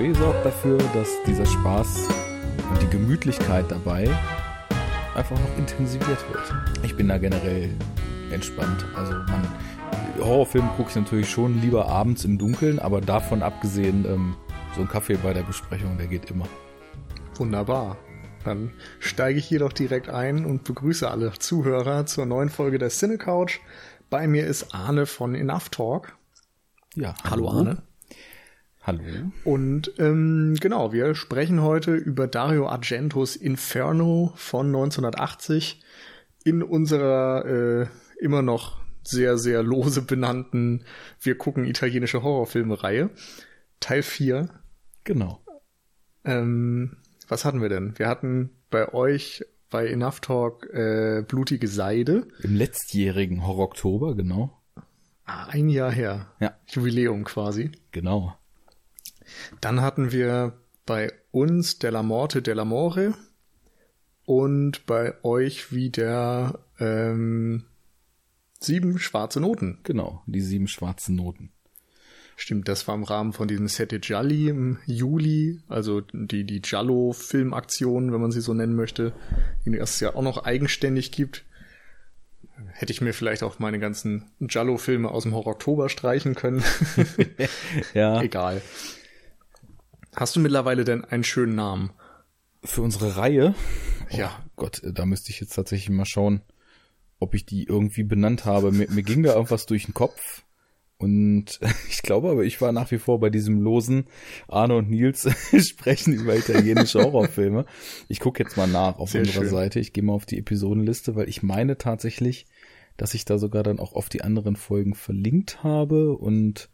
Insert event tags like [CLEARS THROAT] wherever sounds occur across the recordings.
Kaffee sorgt dafür, dass dieser Spaß und die Gemütlichkeit dabei einfach noch intensiviert wird. Ich bin da generell entspannt. Also man, Horrorfilme gucke ich natürlich schon lieber abends im Dunkeln, aber davon abgesehen, ähm, so ein Kaffee bei der Besprechung, der geht immer. Wunderbar. Dann steige ich hier doch direkt ein und begrüße alle Zuhörer zur neuen Folge der Cine Couch. Bei mir ist Arne von Enough Talk. Ja, hallo, hallo Arne. Hallo. Und ähm, genau, wir sprechen heute über Dario Argentos Inferno von 1980 in unserer äh, immer noch sehr, sehr lose benannten Wir gucken italienische Horrorfilme-Reihe. Teil 4. Genau. Ähm, was hatten wir denn? Wir hatten bei euch bei Enough Talk äh, Blutige Seide. Im letztjährigen Horror-Oktober, genau. Ah, ein Jahr her. Ja. Jubiläum quasi. Genau. Dann hatten wir bei uns Della Morte Della More und bei euch wieder ähm, sieben schwarze Noten. Genau, die sieben schwarzen Noten. Stimmt, das war im Rahmen von diesem Sette Gialli im Juli, also die, die Giallo-Filmaktion, wenn man sie so nennen möchte, die es ja auch noch eigenständig gibt. Hätte ich mir vielleicht auch meine ganzen Giallo-Filme aus dem Horror-Oktober streichen können. [LAUGHS] ja. Egal. Hast du mittlerweile denn einen schönen Namen? Für unsere Reihe? Oh, ja. Gott, da müsste ich jetzt tatsächlich mal schauen, ob ich die irgendwie benannt habe. Mir, mir ging da irgendwas durch den Kopf. Und [LAUGHS] ich glaube aber, ich war nach wie vor bei diesem losen Arne und Nils [LAUGHS] sprechen über italienische Horrorfilme. Ich gucke jetzt mal nach auf Sehr unserer schön. Seite. Ich gehe mal auf die Episodenliste, weil ich meine tatsächlich, dass ich da sogar dann auch auf die anderen Folgen verlinkt habe und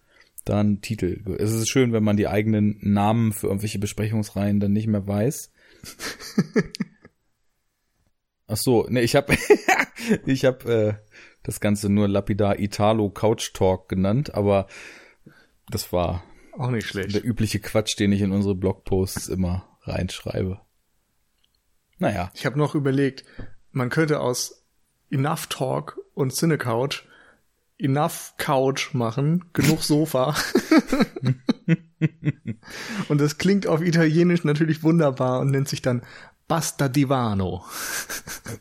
dann Titel. Es ist schön, wenn man die eigenen Namen für irgendwelche Besprechungsreihen dann nicht mehr weiß. [LAUGHS] Ach so, ne, ich habe [LAUGHS] ich habe äh, das Ganze nur lapidar Italo Couch Talk genannt, aber das war auch nicht schlecht. Der übliche Quatsch, den ich in unsere Blogposts immer reinschreibe. Naja. Ich habe noch überlegt, man könnte aus Enough Talk und Cine Couch Enough Couch machen, genug Sofa. [LAUGHS] und das klingt auf Italienisch natürlich wunderbar und nennt sich dann Basta Divano.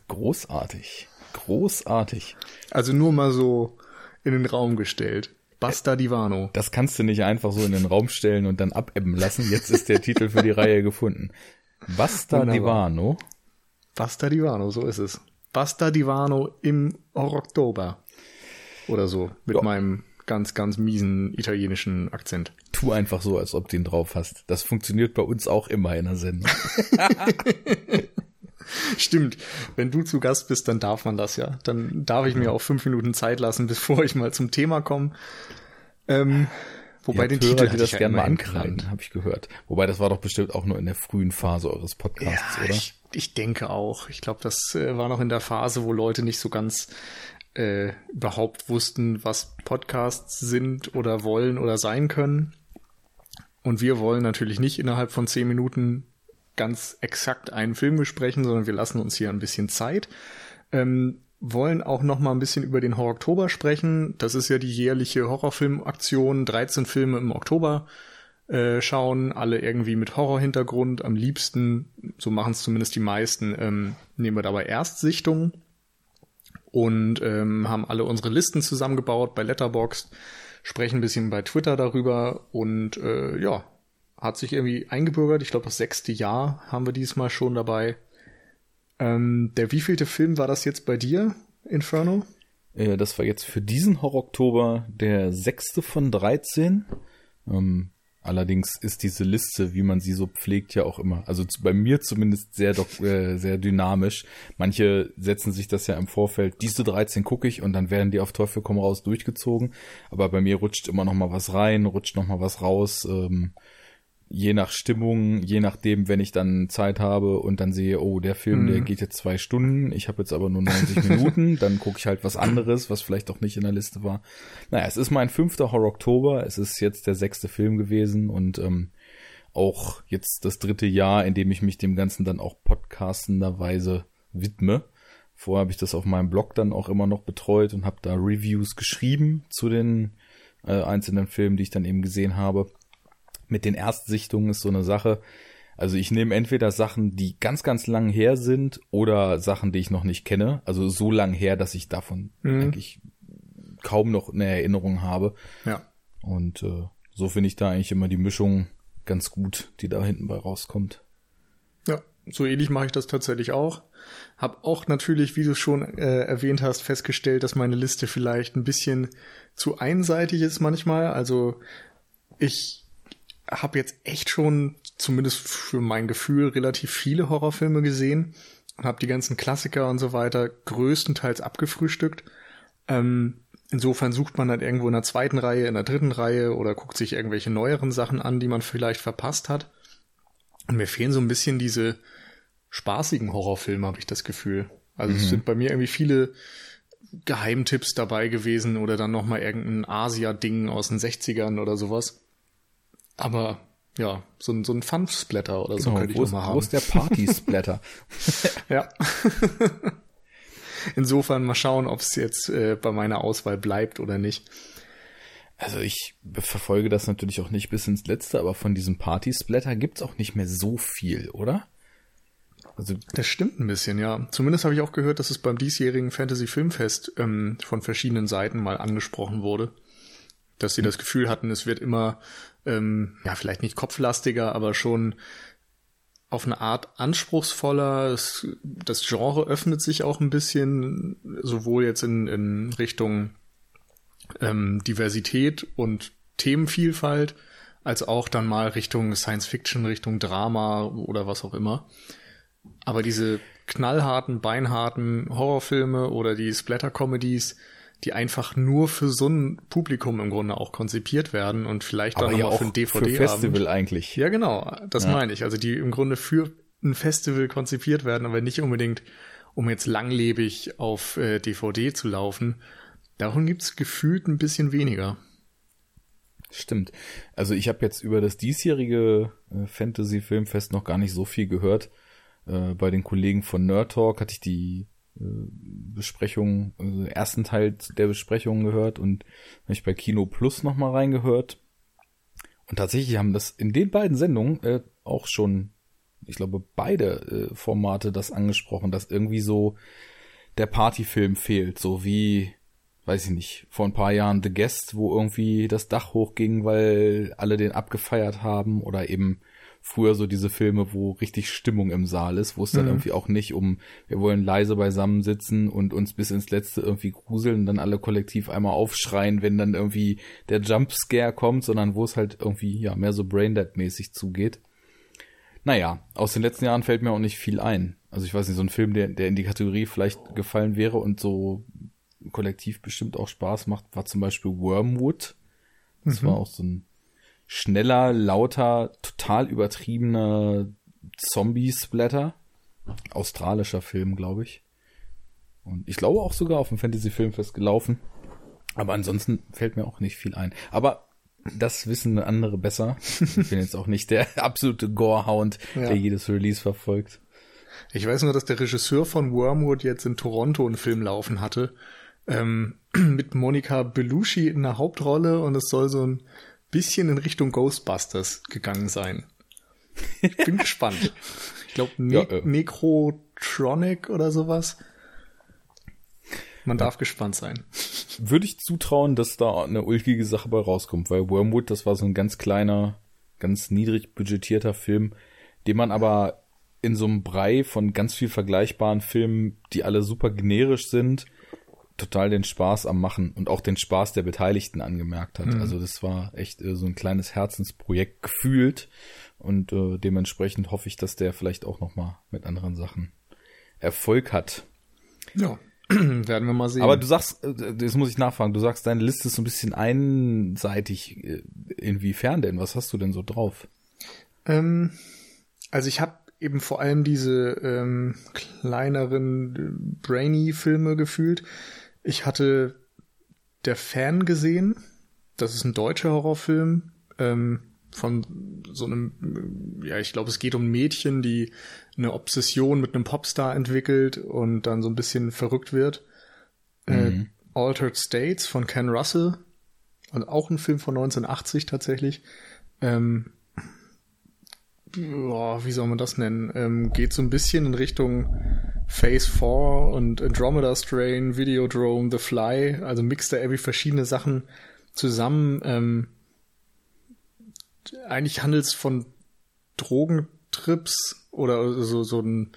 Großartig. Großartig. Also nur mal so in den Raum gestellt. Basta Divano. Das kannst du nicht einfach so in den Raum stellen und dann abebben lassen. Jetzt ist der Titel für die Reihe gefunden. Basta Wunderbar. Divano. Basta Divano, so ist es. Basta Divano im Oktober. Oder so. Mit ja. meinem ganz, ganz miesen italienischen Akzent. Tu einfach so, als ob du ihn drauf hast. Das funktioniert bei uns auch immer in der Sendung. [LAUGHS] Stimmt. Wenn du zu Gast bist, dann darf man das ja. Dann darf ich mir auch fünf Minuten Zeit lassen, [LAUGHS] bevor ich mal zum Thema komme. Ähm, wobei ja, den Hörer, Titel die das ja gerne mal ankreiden, habe ich gehört. Wobei das war doch bestimmt auch nur in der frühen Phase eures Podcasts, ja, oder? Ich, ich denke auch. Ich glaube, das äh, war noch in der Phase, wo Leute nicht so ganz äh, überhaupt wussten, was Podcasts sind oder wollen oder sein können. Und wir wollen natürlich nicht innerhalb von zehn Minuten ganz exakt einen Film besprechen, sondern wir lassen uns hier ein bisschen Zeit. Ähm, wollen auch noch mal ein bisschen über den Horror Oktober sprechen. Das ist ja die jährliche Horrorfilmaktion. 13 Filme im Oktober äh, schauen, alle irgendwie mit Horrorhintergrund. Am liebsten, so machen es zumindest die meisten, ähm, nehmen wir dabei Erstsichtungen und ähm, haben alle unsere Listen zusammengebaut bei Letterboxd, sprechen ein bisschen bei Twitter darüber und äh, ja, hat sich irgendwie eingebürgert. Ich glaube, das sechste Jahr haben wir diesmal schon dabei. Ähm, der wievielte Film war das jetzt bei dir, Inferno? Äh, das war jetzt für diesen Horror-Oktober der sechste von 13. Ähm, allerdings ist diese Liste, wie man sie so pflegt, ja auch immer, also bei mir zumindest sehr, äh, sehr dynamisch. Manche setzen sich das ja im Vorfeld, diese 13 gucke ich und dann werden die auf Teufel komm raus durchgezogen. Aber bei mir rutscht immer noch mal was rein, rutscht noch mal was raus. Ähm, je nach Stimmung, je nachdem, wenn ich dann Zeit habe und dann sehe, oh, der Film, mhm. der geht jetzt zwei Stunden, ich habe jetzt aber nur 90 [LAUGHS] Minuten, dann gucke ich halt was anderes, was vielleicht auch nicht in der Liste war. Naja, es ist mein fünfter Horror Oktober, es ist jetzt der sechste Film gewesen und ähm, auch jetzt das dritte Jahr, in dem ich mich dem Ganzen dann auch podcastenderweise widme. Vorher habe ich das auf meinem Blog dann auch immer noch betreut und habe da Reviews geschrieben zu den äh, einzelnen Filmen, die ich dann eben gesehen habe. Mit den Erstsichtungen ist so eine Sache. Also ich nehme entweder Sachen, die ganz, ganz lang her sind oder Sachen, die ich noch nicht kenne. Also so lang her, dass ich davon mhm. eigentlich kaum noch eine Erinnerung habe. Ja. Und äh, so finde ich da eigentlich immer die Mischung ganz gut, die da hinten bei rauskommt. Ja, so ähnlich mache ich das tatsächlich auch. Hab auch natürlich, wie du schon äh, erwähnt hast, festgestellt, dass meine Liste vielleicht ein bisschen zu einseitig ist manchmal. Also ich habe jetzt echt schon, zumindest für mein Gefühl, relativ viele Horrorfilme gesehen und habe die ganzen Klassiker und so weiter größtenteils abgefrühstückt. Ähm, insofern sucht man dann irgendwo in der zweiten Reihe, in der dritten Reihe oder guckt sich irgendwelche neueren Sachen an, die man vielleicht verpasst hat. Und mir fehlen so ein bisschen diese spaßigen Horrorfilme, habe ich das Gefühl. Also mhm. es sind bei mir irgendwie viele Geheimtipps dabei gewesen oder dann nochmal irgendein Asia-Ding aus den 60ern oder sowas. Aber ja, so ein, so ein Fun-Splatter oder so genau, könnte ich noch mal haben. Wo ist der Party-Splatter? [LAUGHS] ja. [LAUGHS] Insofern mal schauen, ob es jetzt äh, bei meiner Auswahl bleibt oder nicht. Also ich verfolge das natürlich auch nicht bis ins Letzte, aber von diesem Party-Splatter gibt's auch nicht mehr so viel, oder? Also das stimmt ein bisschen, ja. Zumindest habe ich auch gehört, dass es beim diesjährigen Fantasy Filmfest ähm, von verschiedenen Seiten mal angesprochen wurde, dass sie hm. das Gefühl hatten, es wird immer, ähm, ja vielleicht nicht kopflastiger, aber schon auf eine Art anspruchsvoller. Es, das Genre öffnet sich auch ein bisschen, sowohl jetzt in, in Richtung ähm, Diversität und Themenvielfalt, als auch dann mal Richtung Science Fiction, Richtung Drama oder was auch immer. Aber diese knallharten, beinharten Horrorfilme oder die Splatter-Comedies, die einfach nur für so ein Publikum im Grunde auch konzipiert werden und vielleicht dann ja auch für ein DVD für Festival eigentlich. Ja, genau, das ja. meine ich. Also die im Grunde für ein Festival konzipiert werden, aber nicht unbedingt, um jetzt langlebig auf äh, DVD zu laufen. Davon gibt's gefühlt ein bisschen weniger. Stimmt. Also ich habe jetzt über das diesjährige äh, Fantasy Filmfest noch gar nicht so viel gehört. Äh, bei den Kollegen von Nerd Talk hatte ich die Besprechung, also ersten Teil der Besprechung gehört und habe ich bei Kino Plus nochmal reingehört. Und tatsächlich haben das in den beiden Sendungen äh, auch schon, ich glaube, beide äh, Formate das angesprochen, dass irgendwie so der Partyfilm fehlt, so wie, weiß ich nicht, vor ein paar Jahren The Guest, wo irgendwie das Dach hochging, weil alle den abgefeiert haben oder eben früher so diese Filme, wo richtig Stimmung im Saal ist, wo es dann mhm. irgendwie auch nicht um, wir wollen leise beisammensitzen und uns bis ins Letzte irgendwie gruseln und dann alle kollektiv einmal aufschreien, wenn dann irgendwie der Jumpscare kommt, sondern wo es halt irgendwie, ja, mehr so Braindead-mäßig zugeht. Naja, aus den letzten Jahren fällt mir auch nicht viel ein. Also ich weiß nicht, so ein Film, der, der in die Kategorie vielleicht gefallen wäre und so kollektiv bestimmt auch Spaß macht, war zum Beispiel Wormwood. Das mhm. war auch so ein schneller, lauter, total übertriebener Zombie-Splatter. Australischer Film, glaube ich. Und ich glaube auch sogar auf dem Fantasy-Filmfest gelaufen. Aber ansonsten fällt mir auch nicht viel ein. Aber das wissen andere besser. Ich bin jetzt auch nicht der [LAUGHS] absolute Gorehound, ja. der jedes Release verfolgt. Ich weiß nur, dass der Regisseur von Wormwood jetzt in Toronto einen Film laufen hatte. Ähm, [CLEARS THROAT] mit Monica Belushi in der Hauptrolle und es soll so ein bisschen in Richtung Ghostbusters gegangen sein. Ich bin [LAUGHS] gespannt. Ich glaube, ne ja, äh. Necrotronic oder sowas. Man darf gespannt sein. Würde ich zutrauen, dass da eine ulkige Sache bei rauskommt, weil Wormwood, das war so ein ganz kleiner, ganz niedrig budgetierter Film, den man aber in so einem Brei von ganz viel vergleichbaren Filmen, die alle super generisch sind, total den Spaß am Machen und auch den Spaß der Beteiligten angemerkt hat. Mhm. Also das war echt äh, so ein kleines Herzensprojekt gefühlt und äh, dementsprechend hoffe ich, dass der vielleicht auch noch mal mit anderen Sachen Erfolg hat. Ja, [CLEARS THROAT] werden wir mal sehen. Aber du sagst, äh, das muss ich nachfragen, du sagst, deine Liste ist so ein bisschen einseitig. Äh, inwiefern denn? Was hast du denn so drauf? Ähm, also ich habe eben vor allem diese ähm, kleineren äh, Brainy-Filme gefühlt. Ich hatte Der Fan gesehen. Das ist ein deutscher Horrorfilm ähm, von so einem, ja, ich glaube, es geht um Mädchen, die eine Obsession mit einem Popstar entwickelt und dann so ein bisschen verrückt wird. Äh, mhm. Äh, Altered States von Ken Russell. Und auch ein Film von 1980 tatsächlich. Ähm, boah, wie soll man das nennen? Ähm, geht so ein bisschen in Richtung Phase 4 und Andromeda Strain, Videodrome, The Fly, also mixt da irgendwie verschiedene Sachen zusammen. Ähm, eigentlich handelt es von Drogentrips oder so, so ein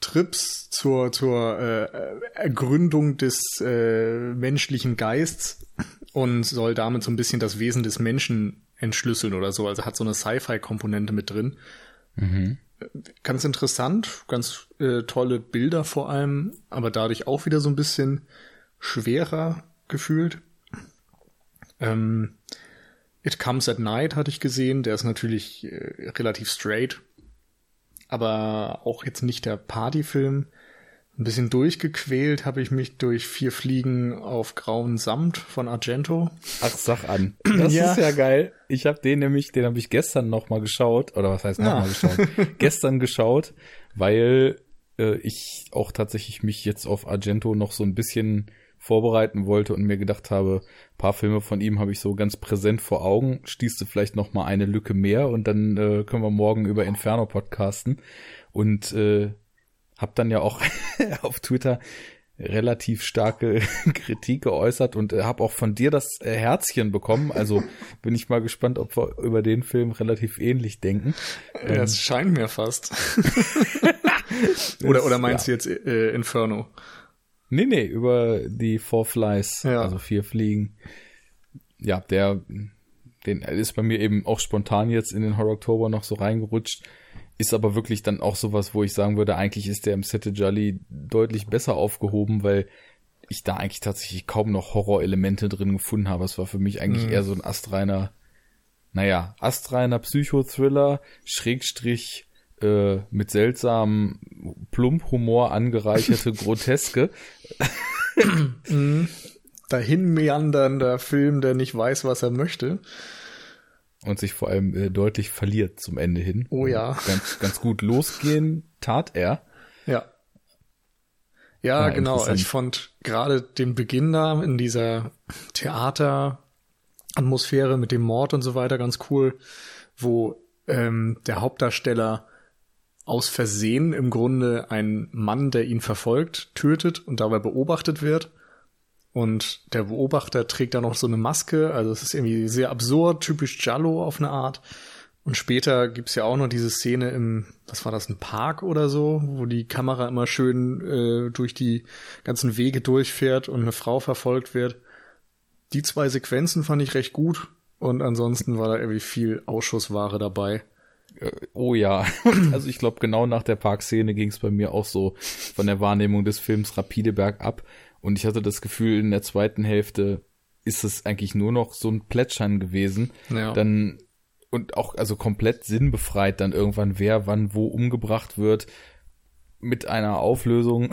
Trips zur, zur äh, Ergründung des äh, menschlichen Geists und soll damit so ein bisschen das Wesen des Menschen entschlüsseln oder so. Also hat so eine Sci-Fi-Komponente mit drin. Mhm. Ganz interessant, ganz äh, tolle Bilder vor allem, aber dadurch auch wieder so ein bisschen schwerer gefühlt. Ähm, It Comes at Night hatte ich gesehen, der ist natürlich äh, relativ straight, aber auch jetzt nicht der Partyfilm. Ein bisschen durchgequält habe ich mich durch vier Fliegen auf grauen Samt von Argento. Ach, sag an. Das ja. ist ja geil. Ich habe den nämlich, den habe ich gestern noch mal geschaut, oder was heißt noch ja. geschaut? [LAUGHS] gestern geschaut, weil äh, ich auch tatsächlich mich jetzt auf Argento noch so ein bisschen vorbereiten wollte und mir gedacht habe, paar Filme von ihm habe ich so ganz präsent vor Augen. Stieße vielleicht noch mal eine Lücke mehr und dann äh, können wir morgen über Inferno podcasten. Und äh, habe dann ja auch [LAUGHS] auf Twitter relativ starke [LAUGHS] Kritik geäußert und äh, habe auch von dir das äh, Herzchen bekommen. Also bin ich mal gespannt, ob wir über den Film relativ ähnlich denken. Ja, ähm, es scheint mir fast. [LAUGHS] oder, oder meinst ja. du jetzt äh, Inferno? Nee, nee, über die Four Flies, ja. also vier Fliegen. Ja, der, den ist bei mir eben auch spontan jetzt in den Horror Oktober noch so reingerutscht. Ist aber wirklich dann auch sowas, wo ich sagen würde, eigentlich ist der im Sette Jolly deutlich besser aufgehoben, weil ich da eigentlich tatsächlich kaum noch Horrorelemente drin gefunden habe. Es war für mich eigentlich mhm. eher so ein astreiner, naja, astreiner Psychothriller, Schrägstrich, äh, mit seltsamem Plump-Humor angereicherte [LAUGHS] Groteske. mhm. Dahin meandernder Film, der nicht weiß, was er möchte und sich vor allem äh, deutlich verliert zum Ende hin. Oh ja. Ganz, ganz gut losgehen tat er. Ja. Ja, ja genau. Ich fand gerade den Beginn da in dieser Theateratmosphäre mit dem Mord und so weiter ganz cool, wo ähm, der Hauptdarsteller aus Versehen im Grunde einen Mann, der ihn verfolgt, tötet und dabei beobachtet wird und der Beobachter trägt da noch so eine Maske. Also es ist irgendwie sehr absurd, typisch Jallo auf eine Art. Und später gibt's ja auch noch diese Szene im, was war das, ein Park oder so, wo die Kamera immer schön äh, durch die ganzen Wege durchfährt und eine Frau verfolgt wird. Die zwei Sequenzen fand ich recht gut und ansonsten war da irgendwie viel Ausschussware dabei. Äh, oh ja, [CLEARS THROAT] also ich glaube genau nach der Parkszene ging's bei mir auch so von der Wahrnehmung des Films rapide bergab und ich hatte das Gefühl, in der zweiten Hälfte ist es eigentlich nur noch so ein Plätschern gewesen. Ja. Dann und auch also komplett sinnbefreit dann irgendwann wer wann wo umgebracht wird mit einer Auflösung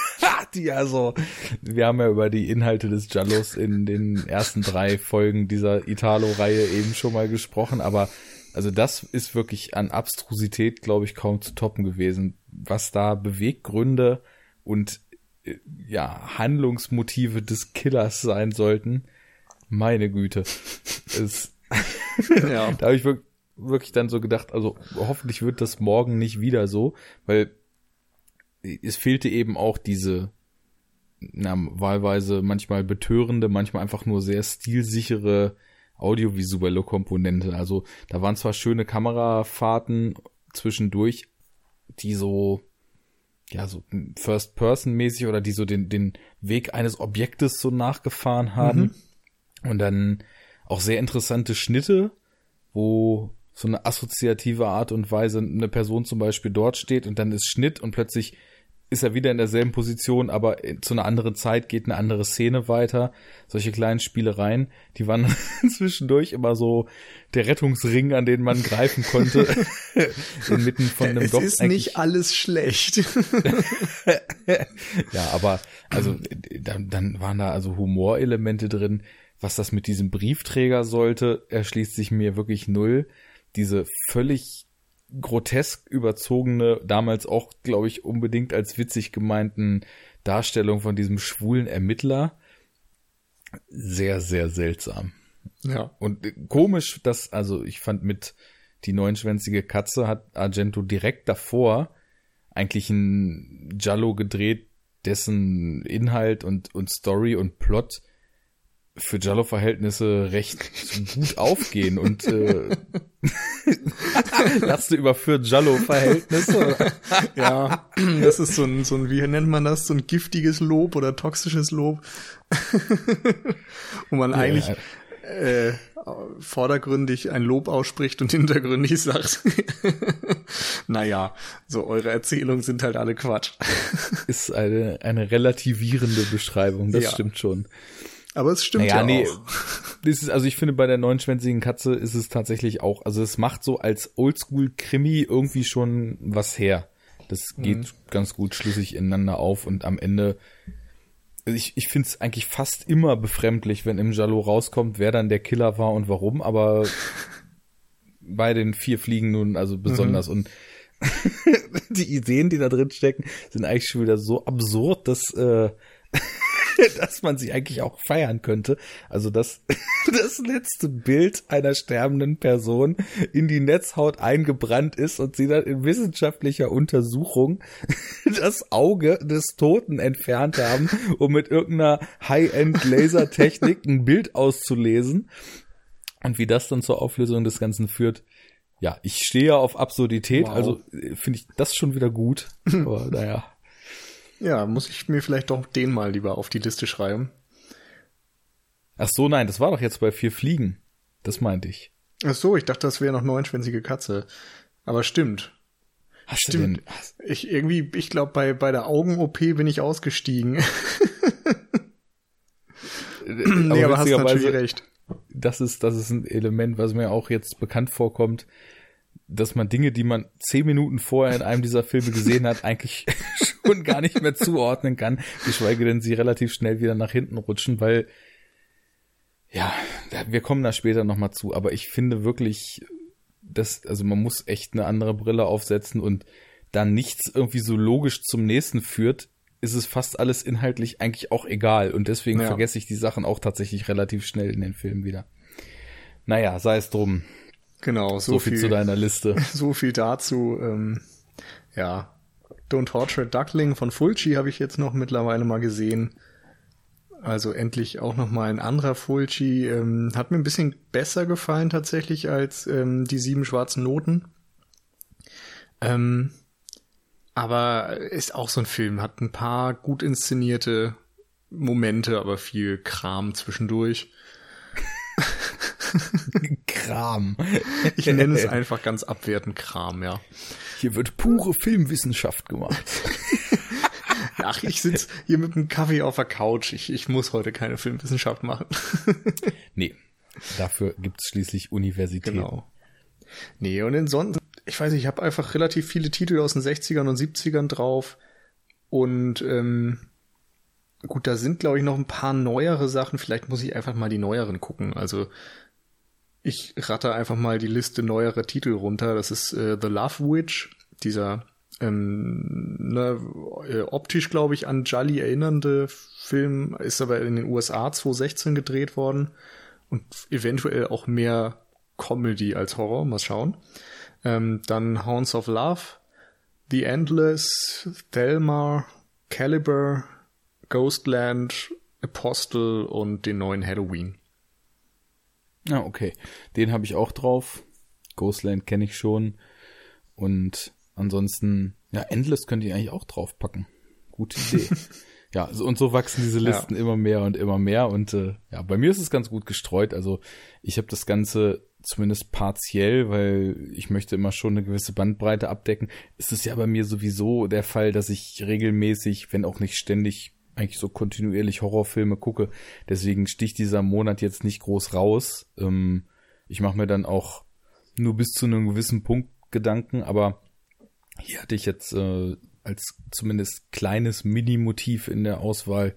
[LAUGHS] die also wir haben ja über die Inhalte des Jallos in den ersten drei Folgen dieser Italo Reihe eben schon mal gesprochen, aber also das ist wirklich an Abstrusität, glaube ich, kaum zu toppen gewesen, was da Beweggründe und ja, Handlungsmotive des Killers sein sollten. Meine Güte. Es, [LAUGHS] ja. da habe ich wirklich, wirklich dann so gedacht, also hoffentlich wird das morgen nicht wieder so, weil es fehlte eben auch diese na, wahlweise manchmal betörende, manchmal einfach nur sehr stilsichere audiovisuelle Komponente. Also da waren zwar schöne Kamerafahrten zwischendurch, die so ja, so First-Person-mäßig oder die so den, den Weg eines Objektes so nachgefahren haben. Mhm. Und dann auch sehr interessante Schnitte, wo so eine assoziative Art und Weise eine Person zum Beispiel dort steht und dann ist Schnitt und plötzlich ist er wieder in derselben Position, aber zu einer anderen Zeit geht eine andere Szene weiter. Solche kleinen Spielereien, die waren [LAUGHS] zwischendurch immer so der Rettungsring, an den man greifen konnte. [LAUGHS] Inmitten von einem es doch ist nicht alles schlecht. [LAUGHS] ja, aber also dann, dann waren da also Humorelemente drin. Was das mit diesem Briefträger sollte, erschließt sich mir wirklich null. Diese völlig grotesk überzogene, damals auch, glaube ich, unbedingt als witzig gemeinten Darstellung von diesem schwulen Ermittler. Sehr, sehr seltsam. Ja. Und komisch, dass, also ich fand mit die neunschwänzige Katze hat Argento direkt davor eigentlich ein Jallo gedreht, dessen Inhalt und, und Story und Plot für Jallo-Verhältnisse recht gut aufgehen und äh, [LAUGHS] [LAUGHS] lachst du über für Jallo-Verhältnisse? [LAUGHS] ja, das ist so ein, so ein, wie nennt man das, so ein giftiges Lob oder toxisches Lob, [LAUGHS] wo man ja, eigentlich äh, vordergründig ein Lob ausspricht und hintergründig sagt, naja, so eure Erzählungen sind halt alle Quatsch. Ist eine, eine relativierende Beschreibung, das ja. stimmt schon. Aber es stimmt naja, ja nee, auch. [LAUGHS] Das ist, also ich finde, bei der neunschwänzigen Katze ist es tatsächlich auch, also es macht so als Oldschool-Krimi irgendwie schon was her. Das geht mhm. ganz gut schlüssig ineinander auf und am Ende, ich, ich finde es eigentlich fast immer befremdlich, wenn im Jalo rauskommt, wer dann der Killer war und warum, aber [LAUGHS] bei den vier Fliegen nun also besonders mhm. und [LAUGHS] die Ideen, die da drin stecken, sind eigentlich schon wieder so absurd, dass äh, [LAUGHS] dass man sie eigentlich auch feiern könnte. Also das, [LAUGHS] das letzte Bild einer sterbenden Person in die Netzhaut eingebrannt ist und sie dann in wissenschaftlicher Untersuchung [LAUGHS] das Auge des Toten entfernt haben, um mit irgendeiner High-End-Lasertechnik ein Bild auszulesen. Und wie das dann zur Auflösung des Ganzen führt, ja, ich stehe auf Absurdität, wow. also äh, finde ich das schon wieder gut. Aber naja. Ja, muss ich mir vielleicht doch den mal lieber auf die Liste schreiben. Ach so, nein, das war doch jetzt bei vier Fliegen. Das meinte ich. Ach so, ich dachte, das wäre noch neunschwänzige Katze. Aber stimmt. Hast stimmt. Ich irgendwie, ich glaube, bei, bei der Augen-OP bin ich ausgestiegen. [LAUGHS] [CLEARS THROAT] nee, aber, aber hast natürlich recht. Das ist, das ist ein Element, was mir auch jetzt bekannt vorkommt dass man Dinge, die man zehn Minuten vorher in einem dieser Filme gesehen hat, eigentlich [LAUGHS] schon gar nicht mehr zuordnen kann, geschweige denn sie relativ schnell wieder nach hinten rutschen, weil ja, wir kommen da später nochmal zu, aber ich finde wirklich, dass, also man muss echt eine andere Brille aufsetzen und da nichts irgendwie so logisch zum nächsten führt, ist es fast alles inhaltlich eigentlich auch egal und deswegen ja. vergesse ich die Sachen auch tatsächlich relativ schnell in den Filmen wieder. Naja, sei es drum. Genau, so, so viel, viel, zu deiner Liste. [LAUGHS] So viel dazu. Ähm, ja, Don't Torture Duckling von Fulci habe ich jetzt noch mittlerweile mal gesehen. Also endlich auch noch mal ein anderer Fulci. Ähm, hat mir ein bisschen besser gefallen tatsächlich als ähm, die sieben schwarzen Noten. Ähm, aber ist auch so ein Film, hat ein paar gut inszenierte Momente, aber viel Kram zwischendurch. [LAUGHS] [LAUGHS] Kram. Ich nenne es einfach ganz abwertend Kram, ja. Hier wird pure Filmwissenschaft gemacht. [LAUGHS] Ach, ich sitze hier mit einem Kaffee auf der Couch. Ich, ich muss heute keine Filmwissenschaft machen. [LAUGHS] nee, dafür gibt's schließlich Universitäten. Genau. Nee, und ansonsten, ich weiß nicht, ich habe einfach relativ viele Titel aus den 60ern und 70ern drauf. Und ähm, gut, da sind, glaube ich, noch ein paar neuere Sachen. Vielleicht muss ich einfach mal die neueren gucken. Also ich ratte einfach mal die Liste neuerer Titel runter. Das ist äh, The Love Witch, dieser ähm, ne, äh, optisch, glaube ich, an Jolly erinnernde Film, ist aber in den USA 2016 gedreht worden und eventuell auch mehr Comedy als Horror. Mal schauen. Ähm, dann Hounds of Love, The Endless, Thelma, Caliber, Ghostland, Apostle und den neuen Halloween. Ah, okay. Den habe ich auch drauf. Ghostland kenne ich schon. Und ansonsten, ja, Endless könnte ich eigentlich auch draufpacken. Gute Idee. [LAUGHS] ja, und so wachsen diese Listen ja. immer mehr und immer mehr. Und äh, ja, bei mir ist es ganz gut gestreut. Also ich habe das Ganze zumindest partiell, weil ich möchte immer schon eine gewisse Bandbreite abdecken. Ist es ja bei mir sowieso der Fall, dass ich regelmäßig, wenn auch nicht ständig, eigentlich so kontinuierlich Horrorfilme gucke. Deswegen sticht dieser Monat jetzt nicht groß raus. Ähm, ich mache mir dann auch nur bis zu einem gewissen Punkt Gedanken, aber hier hatte ich jetzt äh, als zumindest kleines Mini-Motiv in der Auswahl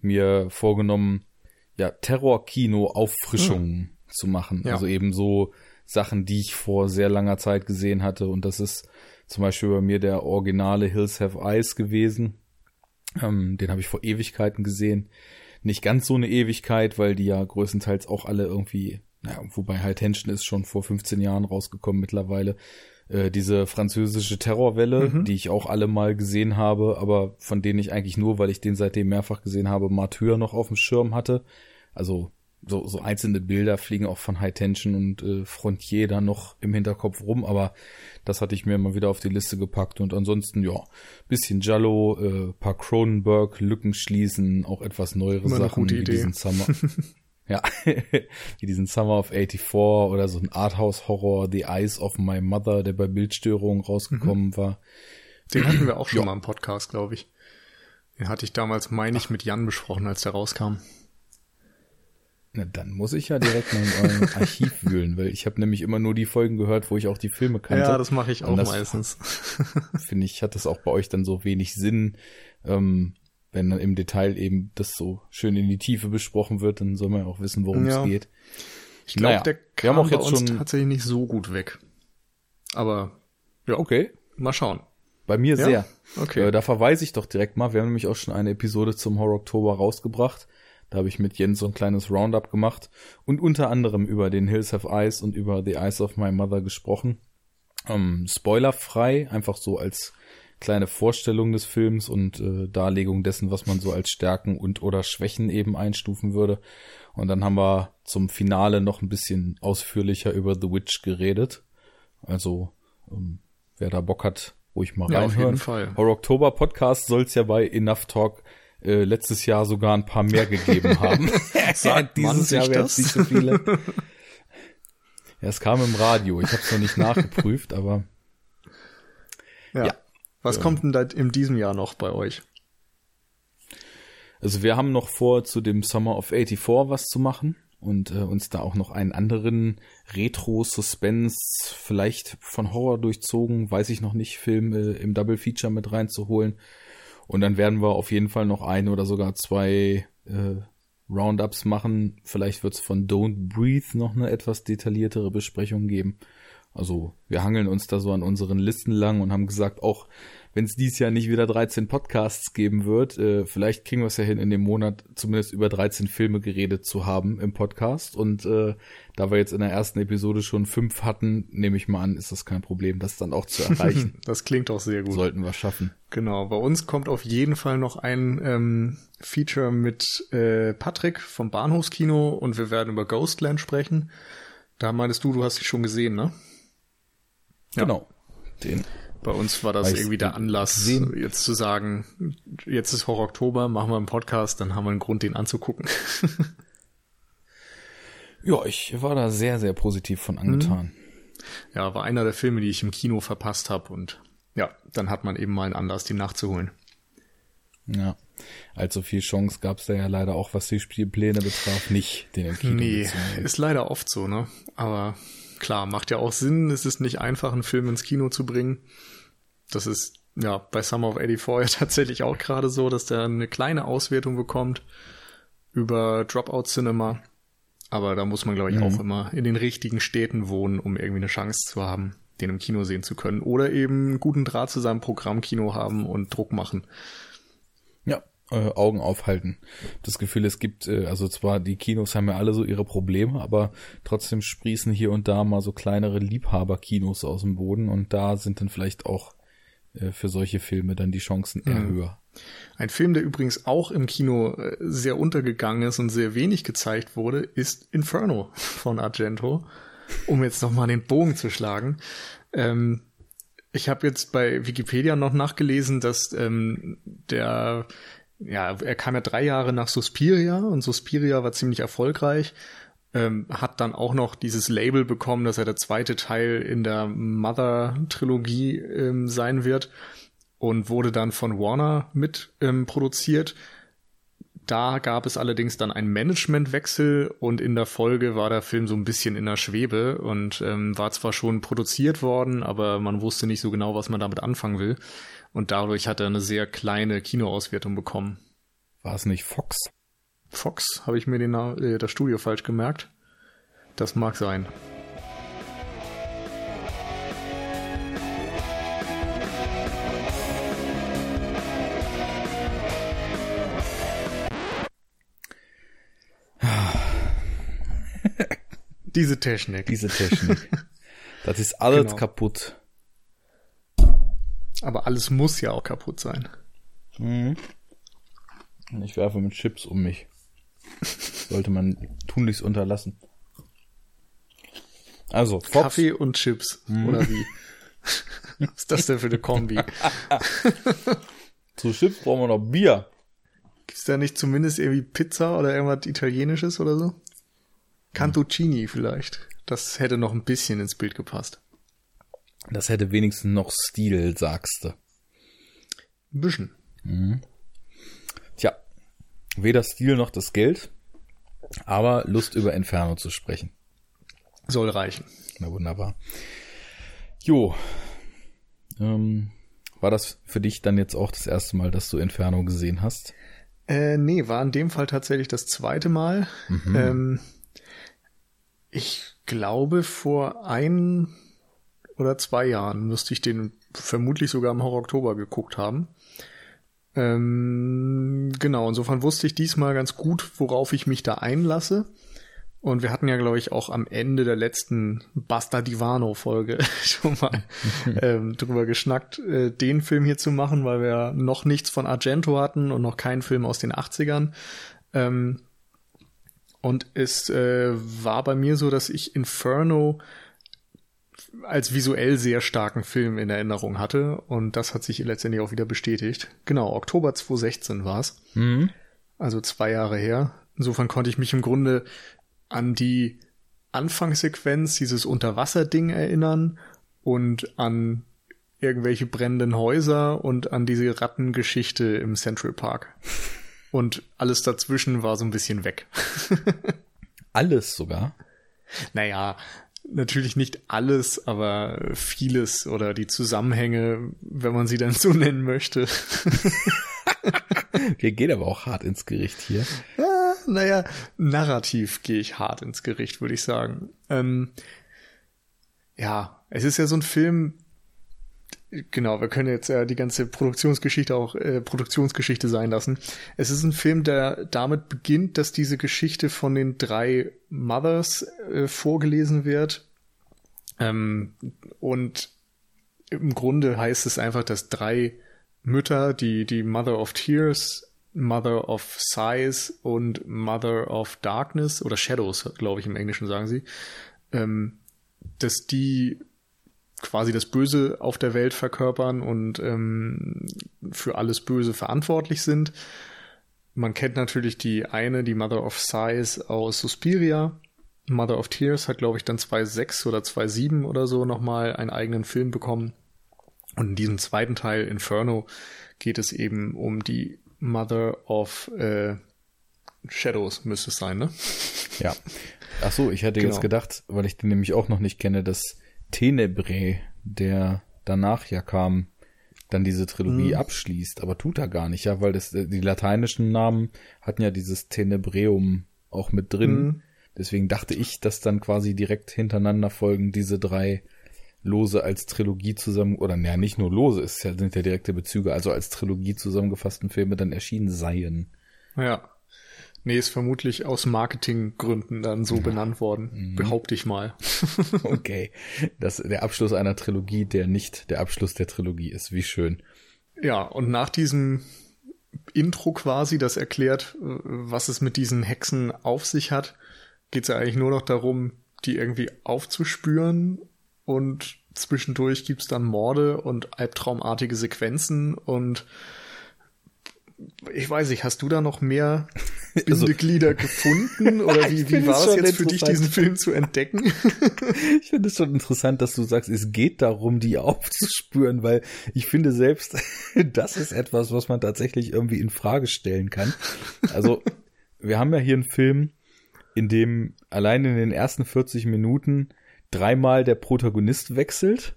mir vorgenommen, ja, Terrorkino-Auffrischungen hm. zu machen. Ja. Also eben so Sachen, die ich vor sehr langer Zeit gesehen hatte. Und das ist zum Beispiel bei mir der originale Hills Have Eyes gewesen. Ähm, den habe ich vor Ewigkeiten gesehen. Nicht ganz so eine Ewigkeit, weil die ja größtenteils auch alle irgendwie ja, wobei High Tension ist schon vor 15 Jahren rausgekommen mittlerweile. Äh, diese französische Terrorwelle, mhm. die ich auch alle mal gesehen habe, aber von denen ich eigentlich nur, weil ich den seitdem mehrfach gesehen habe, Martyr noch auf dem Schirm hatte. Also so, so einzelne Bilder fliegen auch von High Tension und äh, Frontier da noch im Hinterkopf rum, aber das hatte ich mir mal wieder auf die Liste gepackt und ansonsten, ja, bisschen Jallo, äh, paar Cronenberg, Lücken schließen, auch etwas neuere Immer Sachen wie Idee. diesen Summer. [LAUGHS] [LAUGHS] ja, [LAUGHS] wie diesen Summer of 84 oder so ein Arthouse-Horror, The Eyes of My Mother, der bei Bildstörungen rausgekommen mhm. war. Den hatten wir auch [CLEARS THROAT] schon ja. mal im Podcast, glaube ich. Den hatte ich damals, meine ich, mit Jan besprochen, als der rauskam. Na, dann muss ich ja direkt mal in eurem [LAUGHS] Archiv wühlen, weil ich habe nämlich immer nur die Folgen gehört, wo ich auch die Filme kannte. Ja, das mache ich auch meistens. [LAUGHS] Finde ich, hat das auch bei euch dann so wenig Sinn. Ähm, wenn dann im Detail eben das so schön in die Tiefe besprochen wird, dann soll man ja auch wissen, worum ja. es geht. Ich glaube, naja, der kam wir haben auch jetzt schon tatsächlich nicht so gut weg. Aber ja, okay, mal schauen. Bei mir ja? sehr. Okay. Äh, da verweise ich doch direkt mal. Wir haben nämlich auch schon eine Episode zum Horror Oktober rausgebracht. Da habe ich mit Jens so ein kleines Roundup gemacht und unter anderem über den Hills Have Eyes und über The Eyes of My Mother gesprochen. Ähm, spoilerfrei, einfach so als kleine Vorstellung des Films und äh, Darlegung dessen, was man so als Stärken und oder Schwächen eben einstufen würde. Und dann haben wir zum Finale noch ein bisschen ausführlicher über The Witch geredet. Also ähm, wer da Bock hat, ruhig mal ja, reinhören. Auf jeden Fall. Horror Oktober Podcast soll es ja bei Enough Talk äh, letztes Jahr sogar ein paar mehr gegeben haben. [LAUGHS] Sagt Dieses Jahr werden es nicht so viele. [LAUGHS] Ja, es kam im Radio. Ich habe es noch nicht nachgeprüft, aber ja. ja. Was ja. kommt denn da in diesem Jahr noch bei euch? Also wir haben noch vor, zu dem Summer of 84 was zu machen und äh, uns da auch noch einen anderen Retro-Suspense, vielleicht von Horror durchzogen, weiß ich noch nicht, Film äh, im Double Feature mit reinzuholen. Und dann werden wir auf jeden Fall noch ein oder sogar zwei äh, Roundups machen. Vielleicht wird es von Don't Breathe noch eine etwas detailliertere Besprechung geben. Also wir hangeln uns da so an unseren Listen lang und haben gesagt, auch wenn es dieses Jahr nicht wieder 13 Podcasts geben wird, äh, vielleicht kriegen wir es ja hin, in dem Monat zumindest über 13 Filme geredet zu haben im Podcast. Und äh, da wir jetzt in der ersten Episode schon fünf hatten, nehme ich mal an, ist das kein Problem, das dann auch zu erreichen. [LAUGHS] das klingt auch sehr gut. Sollten wir schaffen. Genau, bei uns kommt auf jeden Fall noch ein ähm, Feature mit äh, Patrick vom Bahnhofskino und wir werden über Ghostland sprechen. Da meinst du, du hast dich schon gesehen, ne? Ja. Genau. Den bei uns war das irgendwie der Anlass, sehen. jetzt zu sagen, jetzt ist Horror Oktober, machen wir einen Podcast, dann haben wir einen Grund, den anzugucken. [LAUGHS] ja, ich war da sehr, sehr positiv von angetan. Mhm. Ja, war einer der Filme, die ich im Kino verpasst habe und ja, dann hat man eben mal einen Anlass, den nachzuholen. Ja, allzu viel Chance gab es da ja leider auch, was die Spielpläne betraf, nicht, den im Kino Nee, ist leider oft so, ne? Aber klar, macht ja auch Sinn. Es ist nicht einfach, einen Film ins Kino zu bringen. Das ist ja bei Summer of 84 [LAUGHS] ja tatsächlich auch gerade so, dass der eine kleine Auswertung bekommt über Dropout Cinema. Aber da muss man, glaube ich, mhm. auch immer in den richtigen Städten wohnen, um irgendwie eine Chance zu haben, den im Kino sehen zu können. Oder eben einen guten Draht zu seinem Programmkino haben und Druck machen. Äh, Augen aufhalten. Das Gefühl, es gibt, äh, also zwar die Kinos haben ja alle so ihre Probleme, aber trotzdem sprießen hier und da mal so kleinere Liebhaberkinos aus dem Boden und da sind dann vielleicht auch äh, für solche Filme dann die Chancen eher mhm. höher. Ein Film, der übrigens auch im Kino äh, sehr untergegangen ist und sehr wenig gezeigt wurde, ist Inferno von Argento. Um jetzt nochmal den Bogen zu schlagen. Ähm, ich habe jetzt bei Wikipedia noch nachgelesen, dass ähm, der ja, er kam ja drei Jahre nach Suspiria und Suspiria war ziemlich erfolgreich. Ähm, hat dann auch noch dieses Label bekommen, dass er der zweite Teil in der Mother-Trilogie ähm, sein wird und wurde dann von Warner mit ähm, produziert. Da gab es allerdings dann einen Managementwechsel und in der Folge war der Film so ein bisschen in der Schwebe und ähm, war zwar schon produziert worden, aber man wusste nicht so genau, was man damit anfangen will. Und dadurch hat er eine sehr kleine Kinoauswertung bekommen. War es nicht Fox? Fox, habe ich mir den, äh, das Studio falsch gemerkt. Das mag sein. [LAUGHS] Diese Technik. Diese Technik. Das ist alles Genau. kaputt. Aber alles muss ja auch kaputt sein. Mhm. Und Ich werfe mit Chips um mich. Sollte man tunlichst unterlassen. Also, Fox. Kaffee und Chips. Oder wie? Was ist das denn für eine Kombi? [LAUGHS] Zu Chips brauchen wir noch Bier. Gibt's da nicht zumindest irgendwie Pizza oder irgendwas Italienisches oder so? Cantuccini vielleicht. Das hätte noch ein bisschen ins Bild gepasst. Das hätte wenigstens noch Stil, sagst du. Ein bisschen. Tja, weder Stil noch das Geld, aber Lust über Inferno zu sprechen. Soll reichen. Na wunderbar. Jo. Ähm, war das für dich dann jetzt auch das erste Mal, dass du Inferno gesehen hast? Äh, nee, war in dem Fall tatsächlich das zweite Mal. Ähm, ich glaube, vor ein oder zwei Jahren müsste ich den vermutlich sogar im Horror Oktober geguckt haben. Ähm, genau, insofern wusste ich diesmal ganz gut, worauf ich mich da einlasse. Und wir hatten ja, glaube ich, auch am Ende der letzten Basta Divano-Folge [LAUGHS] schon mal [LAUGHS] ähm, drüber geschnackt, äh, den Film hier zu machen, weil wir noch nichts von Argento hatten und noch keinen Film aus den 80ern. Ähm, und es äh, war bei mir so, dass ich Inferno als visuell sehr starken Film in Erinnerung hatte. Und das hat sich letztendlich auch wieder bestätigt. Genau, Oktober 2016 war's Mhm. also zwei Jahre her. Insofern konnte ich mich im Grunde an die Anfangssequenz, dieses Unterwasserding erinnern und an irgendwelche brennenden Häuser und an diese Rattengeschichte im Central Park. Und alles dazwischen war so ein bisschen weg. [LAUGHS] Alles sogar. Naja, natürlich nicht alles, aber vieles oder die Zusammenhänge, wenn man sie dann so [LAUGHS] nennen möchte. [LAUGHS] Wir gehen aber auch hart ins Gericht hier. Ja, naja, narrativ gehe ich hart ins Gericht, würde ich sagen. Ähm, ja, es ist ja so ein Film, genau, wir können jetzt ja die ganze Produktionsgeschichte auch äh, Produktionsgeschichte sein lassen. Es ist ein Film, der damit beginnt, dass diese Geschichte von den drei Mothers äh, vorgelesen wird. Ähm, und im Grunde heißt es einfach, dass drei Mütter, die, die Mother of Tears, Mother of Sighs und Mother of Darkness oder Shadows, glaube ich im Englischen sagen sie, ähm, dass die quasi das Böse auf der Welt verkörpern und ähm, für alles Böse verantwortlich sind. Man kennt natürlich die eine, die Mother of Sighs aus Suspiria. Mother of Tears hat, glaube ich, dann 2.6 oder 2.7 oder so nochmal einen eigenen Film bekommen. Und in diesem zweiten Teil, Inferno, geht es eben um die Mother of äh, Shadows, müsste es sein, ne? Ja. Ach so, ich hätte jetzt Genau. gedacht, weil ich den nämlich auch noch nicht kenne, dass Tenebrae, der danach ja kam, dann diese Trilogie Mhm. abschließt. Aber tut er gar nicht, ja, weil das, die lateinischen Namen hatten ja dieses Tenebreum auch mit drin. Mhm. Deswegen dachte ich, dass dann quasi direkt hintereinander folgen diese drei Lose als Trilogie zusammen, oder naja, nicht nur Lose, es sind ja direkte Bezüge, also als Trilogie zusammengefassten Filme dann erschienen seien. Ja. Nee, ist vermutlich aus Marketinggründen dann so benannt worden, behaupte ich mal. [LAUGHS] Okay. Das, der Abschluss einer Trilogie, der nicht der Abschluss der Trilogie ist. Wie schön. Ja, und nach diesem Intro quasi, das erklärt, äh, was es mit diesen Hexen auf sich hat, geht es ja eigentlich nur noch darum, die irgendwie aufzuspüren und zwischendurch gibt's dann Morde und albtraumartige Sequenzen und ich weiß nicht, hast du da noch mehr [LAUGHS] Also- Bindeglieder gefunden [LAUGHS] oder wie, wie war es jetzt für dich, diesen Film zu entdecken? [LAUGHS] Ich finde es schon interessant, dass du sagst, es geht darum, die aufzuspüren, weil ich finde selbst, das ist etwas, was man tatsächlich irgendwie in Frage stellen kann. Also, wir haben ja hier einen Film, in dem allein in den ersten 40 Minuten dreimal der Protagonist wechselt.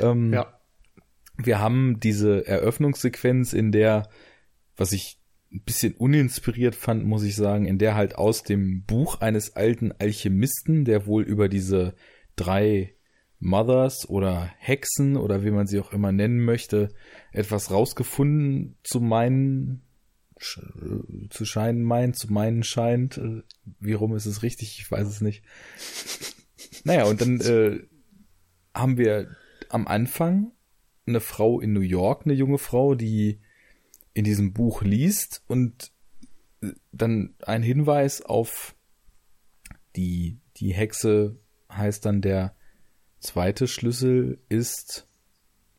Ähm, ja. wir haben diese Eröffnungssequenz, in der, was ich ein bisschen uninspiriert fand, muss ich sagen, in der halt aus dem Buch eines alten Alchemisten, der wohl über diese drei Mothers oder Hexen oder wie man sie auch immer nennen möchte, etwas rausgefunden zu meinen, äh, zu scheinen meint, zu meinen scheint. Äh, Wie rum ist es richtig? Ich weiß es nicht. naja, und dann äh, haben wir am Anfang eine Frau in New York, eine junge Frau, die in diesem Buch liest und äh, dann ein Hinweis auf die, die Hexe heißt dann der zweite Schlüssel ist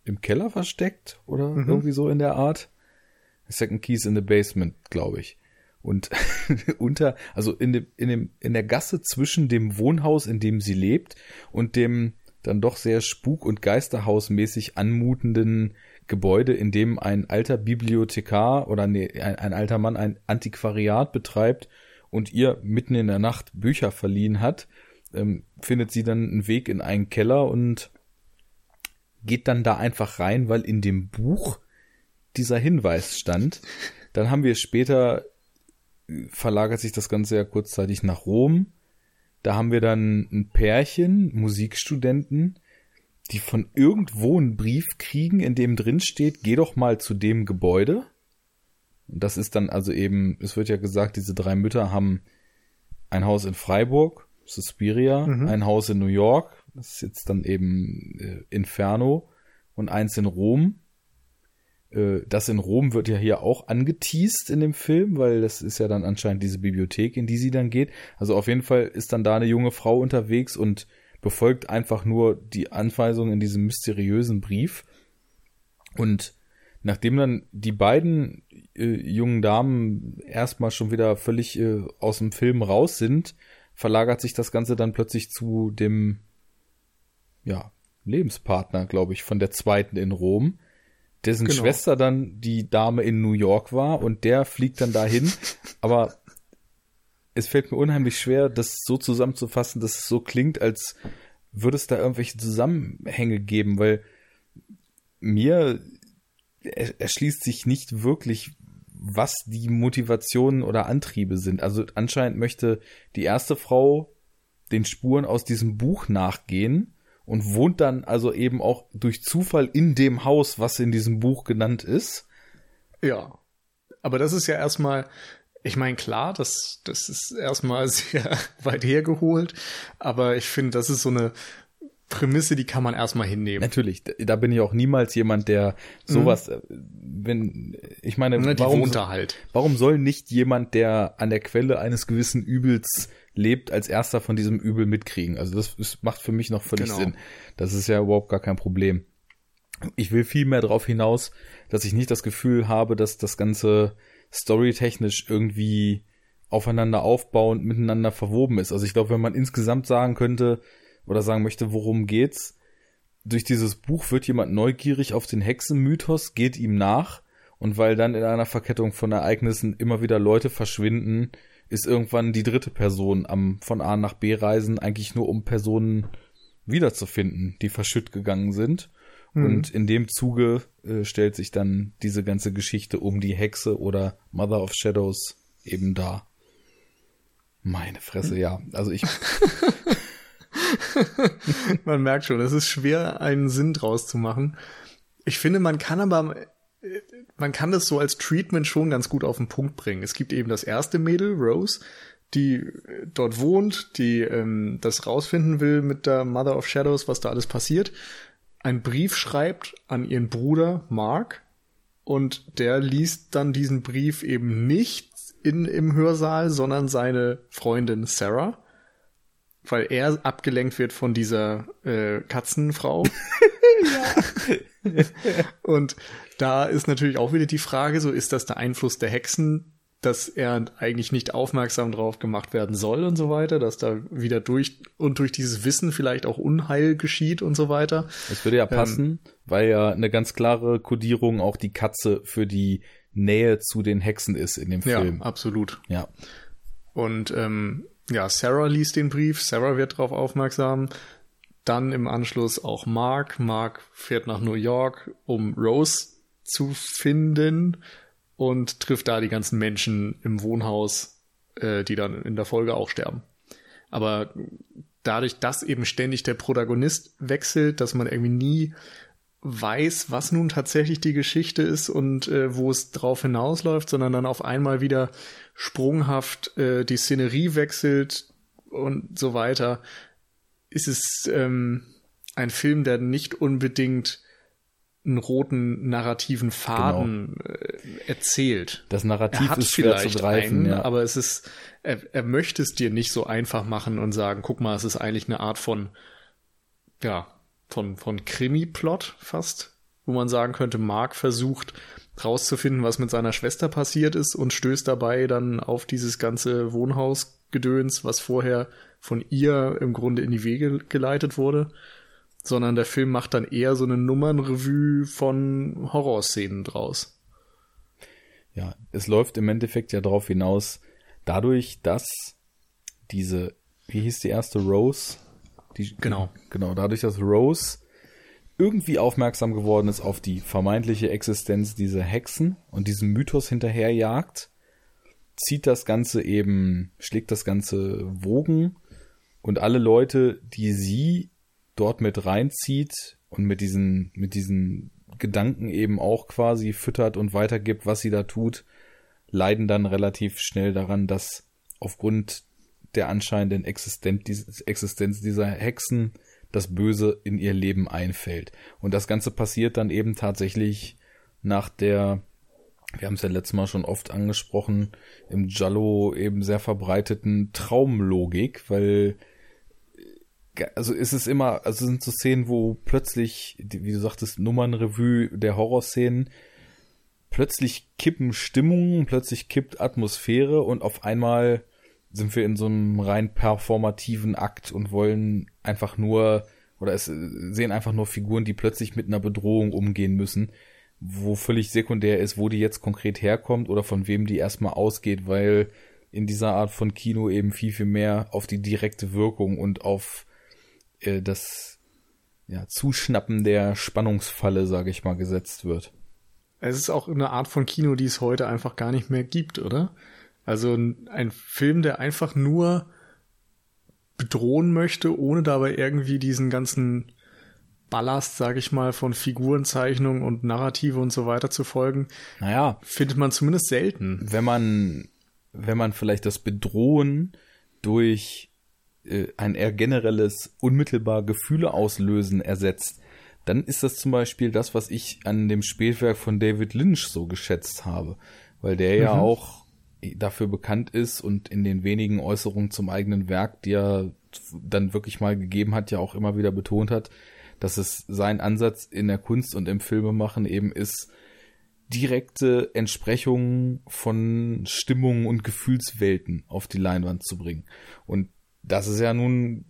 im Keller versteckt oder mhm. irgendwie so in der Art. Second Keys in the Basement, glaube ich. Und [LAUGHS] unter, also in dem, in dem, in der Gasse zwischen dem Wohnhaus, in dem sie lebt, und dem dann doch sehr spuk- und geisterhausmäßig anmutenden Gebäude, in dem ein alter Bibliothekar oder nee, ein, ein alter Mann ein Antiquariat betreibt und ihr mitten in der Nacht Bücher verliehen hat, ähm, findet sie dann einen Weg in einen Keller und geht dann da einfach rein, weil in dem Buch dieser Hinweis stand. Dann haben wir später äh, verlagert sich das Ganze ja kurzzeitig nach Rom. Da haben wir dann ein Pärchen, Musikstudenten, die von irgendwo einen Brief kriegen, in dem drin steht, geh doch mal zu dem Gebäude. Und das ist dann also eben, es wird ja gesagt, diese drei Mütter haben ein Haus in Freiburg, Suspiria, mhm. ein Haus in New York, das ist jetzt dann eben äh, Inferno und eins in Rom. Äh, das in Rom wird ja hier auch angeteased in dem Film, weil das ist ja dann anscheinend diese Bibliothek, in die sie dann geht. Also auf jeden Fall ist dann da eine junge Frau unterwegs und befolgt einfach nur die Anweisung in diesem mysteriösen Brief. Und nachdem dann die beiden äh, jungen Damen erstmal schon wieder völlig äh, aus dem Film raus sind, verlagert sich das Ganze dann plötzlich zu dem ja, Lebenspartner, glaube ich, von der zweiten in Rom, dessen genau. Schwester dann die Dame in New York war und der fliegt dann dahin. aber es fällt mir unheimlich schwer, das so zusammenzufassen, dass es so klingt, als würde es da irgendwelche Zusammenhänge geben, weil mir erschließt sich nicht wirklich, was die Motivationen oder Antriebe sind. Also anscheinend möchte die erste Frau den Spuren aus diesem Buch nachgehen und wohnt dann also eben auch durch Zufall in dem Haus, was in diesem Buch genannt ist. Ja. Aber das ist ja erstmal, ich meine, klar, das, das ist erstmal [LAUGHS] sehr weit hergeholt, aber ich finde, das ist so eine Prämisse, die kann man erstmal hinnehmen. Natürlich, da bin ich auch niemals jemand, der sowas, mhm. wenn, ich meine, Na, warum, halt. warum soll nicht jemand, der an der Quelle eines gewissen Übels lebt, als erster von diesem Übel mitkriegen? Also das ist, macht für mich noch völlig genau. Sinn. Das ist ja überhaupt gar kein Problem. Ich will viel mehr darauf hinaus, dass ich nicht das Gefühl habe, dass das Ganze storytechnisch irgendwie aufeinander aufbauend miteinander verwoben ist. Also ich glaube, wenn man insgesamt sagen könnte, oder sagen möchte, worum geht's. Durch dieses Buch wird jemand neugierig auf den Hexenmythos, geht ihm nach und weil dann in einer Verkettung von Ereignissen immer wieder Leute verschwinden, ist irgendwann die dritte Person am von A nach B reisen, eigentlich nur um Personen wiederzufinden, die verschütt gegangen sind. Mhm. Und in dem Zuge äh, stellt sich dann diese ganze Geschichte um die Hexe oder Mother of Shadows eben dar. Meine Fresse, ja. Also ich [LAUGHS] man merkt schon, es ist schwer, einen Sinn draus zu machen. Ich finde, man kann aber, man kann das so als Treatment schon ganz gut auf den Punkt bringen. Es gibt eben das erste Mädel, Rose, die dort wohnt, die ähm, das rausfinden will mit der Mother of Shadows, was da alles passiert, einen Brief schreibt an ihren Bruder Mark und der liest dann diesen Brief eben nicht in, im Hörsaal, sondern seine Freundin Sarah weil er abgelenkt wird von dieser äh, Katzenfrau. [LAUGHS] Und da ist natürlich auch wieder die Frage, so ist das der Einfluss der Hexen, dass er eigentlich nicht aufmerksam drauf gemacht werden soll und so weiter, dass da wieder durch und durch dieses Wissen vielleicht auch Unheil geschieht und so weiter. Das würde ja ähm, passen, ähm, weil ja eine ganz klare Kodierung auch die Katze für die Nähe zu den Hexen ist in dem Film. Ja, absolut. Ja. Und ähm, ja, Sarah liest den Brief, Sarah wird darauf aufmerksam. Dann im Anschluss auch Mark. Mark fährt nach New York, um Rose zu finden und trifft da die ganzen Menschen im Wohnhaus, äh, die dann in der Folge auch sterben. Aber dadurch, dass eben ständig der Protagonist wechselt, dass man irgendwie nie weiß, was nun tatsächlich die Geschichte ist und äh, wo es drauf hinausläuft, sondern dann auf einmal wieder sprunghaft äh, die Szenerie wechselt und so weiter, ist es ähm, ein Film, der nicht unbedingt einen roten narrativen Faden genau. äh, erzählt. Das Narrativ er hat ist schwer zu greifen, einen, ja. aber es ist, er, er möchte es dir nicht so einfach machen und sagen, guck mal, es ist eigentlich eine Art von, ja, von, von Krimi-Plot fast, wo man sagen könnte, Mark versucht rauszufinden, was mit seiner Schwester passiert ist und stößt dabei dann auf dieses ganze Wohnhausgedöns, was vorher von ihr im Grunde in die Wege geleitet wurde sondern der Film macht dann eher so eine Nummernrevue von Horrorszenen draus. Ja, es läuft im Endeffekt ja darauf hinaus, dadurch, dass diese, wie hieß die erste Rose? Die, genau. Genau, dadurch, dass Rose irgendwie aufmerksam geworden ist auf die vermeintliche Existenz dieser Hexen und diesem Mythos hinterherjagt, zieht das Ganze eben, schlägt das Ganze Wogen und alle Leute, die sie dort mit reinzieht und mit diesen, mit diesen Gedanken eben auch quasi füttert und weitergibt, was sie da tut, leiden dann relativ schnell daran, dass aufgrund der anscheinenden Existenz dieser Hexen das Böse in ihr Leben einfällt. Und das Ganze passiert dann eben tatsächlich nach der, wir haben es ja letztes Mal schon oft angesprochen, im Jallo eben sehr verbreiteten Traumlogik, weil also ist es immer, also sind so Szenen, wo plötzlich, wie du sagtest, Nummernrevue der Horrorszenen, plötzlich kippen Stimmungen, plötzlich kippt Atmosphäre und auf einmal sind wir in so einem rein performativen Akt und wollen einfach nur, oder es sehen einfach nur Figuren, die plötzlich mit einer Bedrohung umgehen müssen, wo völlig sekundär ist, wo die jetzt konkret herkommt oder von wem die erstmal ausgeht, weil in dieser Art von Kino eben viel, viel mehr auf die direkte Wirkung und auf äh, das ja, Zuschnappen der Spannungsfalle, sage ich mal, gesetzt wird. Es ist auch eine Art von Kino, die es heute einfach gar nicht mehr gibt, oder? Also ein Film, der einfach nur bedrohen möchte, ohne dabei irgendwie diesen ganzen Ballast, sage ich mal, von Figurenzeichnung und Narrative und so weiter zu folgen. Naja. Findet man zumindest selten. Wenn man, wenn man vielleicht das Bedrohen durch äh, ein eher generelles, unmittelbar Gefühle auslösen ersetzt, dann ist das zum Beispiel das, was ich an dem Spätwerk von David Lynch so geschätzt habe. Weil der mhm. ja auch dafür bekannt ist und in den wenigen Äußerungen zum eigenen Werk, die er dann wirklich mal gegeben hat, ja auch immer wieder betont hat, dass es sein Ansatz in der Kunst und im Filmemachen eben ist, direkte Entsprechungen von Stimmungen und Gefühlswelten auf die Leinwand zu bringen. Und das ist ja nun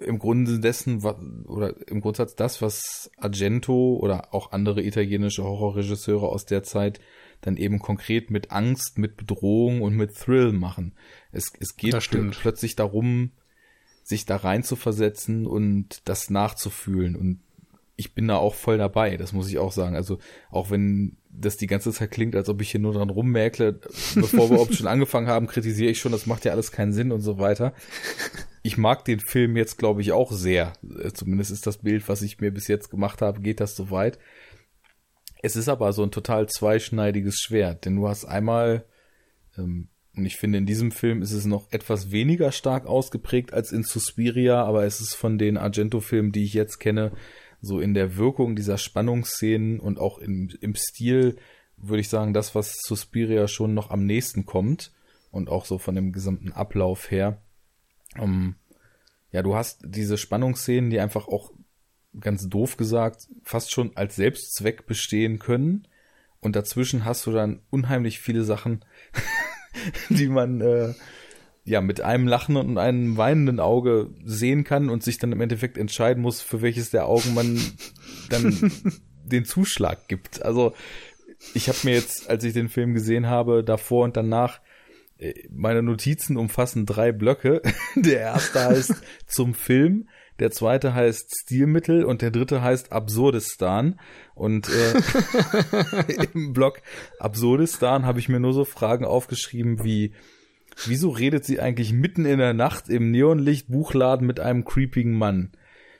im Grunde dessen, oder im Grundsatz das, was Argento oder auch andere italienische Horrorregisseure aus der Zeit dann eben konkret mit Angst, mit Bedrohung und mit Thrill machen. Es, es geht plötzlich darum, sich da rein zu versetzen und das nachzufühlen. Und ich bin da auch voll dabei, das muss ich auch sagen. Also auch wenn das die ganze Zeit klingt, als ob ich hier nur dran rummäkle, bevor wir überhaupt schon angefangen haben, kritisiere ich schon, das macht ja alles keinen Sinn und so weiter. Ich mag den Film jetzt, glaube ich, auch sehr. Zumindest ist das Bild, was ich mir bis jetzt gemacht habe, geht das so weit. Es ist aber so ein total zweischneidiges Schwert, denn du hast einmal, ähm, und ich finde, in diesem Film ist es noch etwas weniger stark ausgeprägt als in Suspiria, aber es ist von den Argento-Filmen, die ich jetzt kenne, so in der Wirkung dieser Spannungsszenen und auch im, im Stil, würde ich sagen, das, was Suspiria schon noch am nächsten kommt und auch so von dem gesamten Ablauf her. Ähm, ja, du hast diese Spannungsszenen, die einfach auch ganz doof gesagt fast schon als Selbstzweck bestehen können. Und dazwischen hast du dann unheimlich viele Sachen, [LAUGHS] die man äh, ja mit einem lachenden und einem weinenden Auge sehen kann und sich dann im Endeffekt entscheiden muss, für welches der Augen man dann [LAUGHS] den Zuschlag gibt. Also ich habe mir jetzt, als ich den Film gesehen habe, davor und danach äh, meine Notizen umfassen drei Blöcke. [LAUGHS] Der erste heißt zum Film, der zweite heißt Stilmittel und der dritte heißt Absurdistan. Und äh, [LAUGHS] im Blog Absurdistan habe ich mir nur so Fragen aufgeschrieben wie Wieso redet sie eigentlich mitten in der Nacht im Neonlicht Buchladen mit einem creepigen Mann?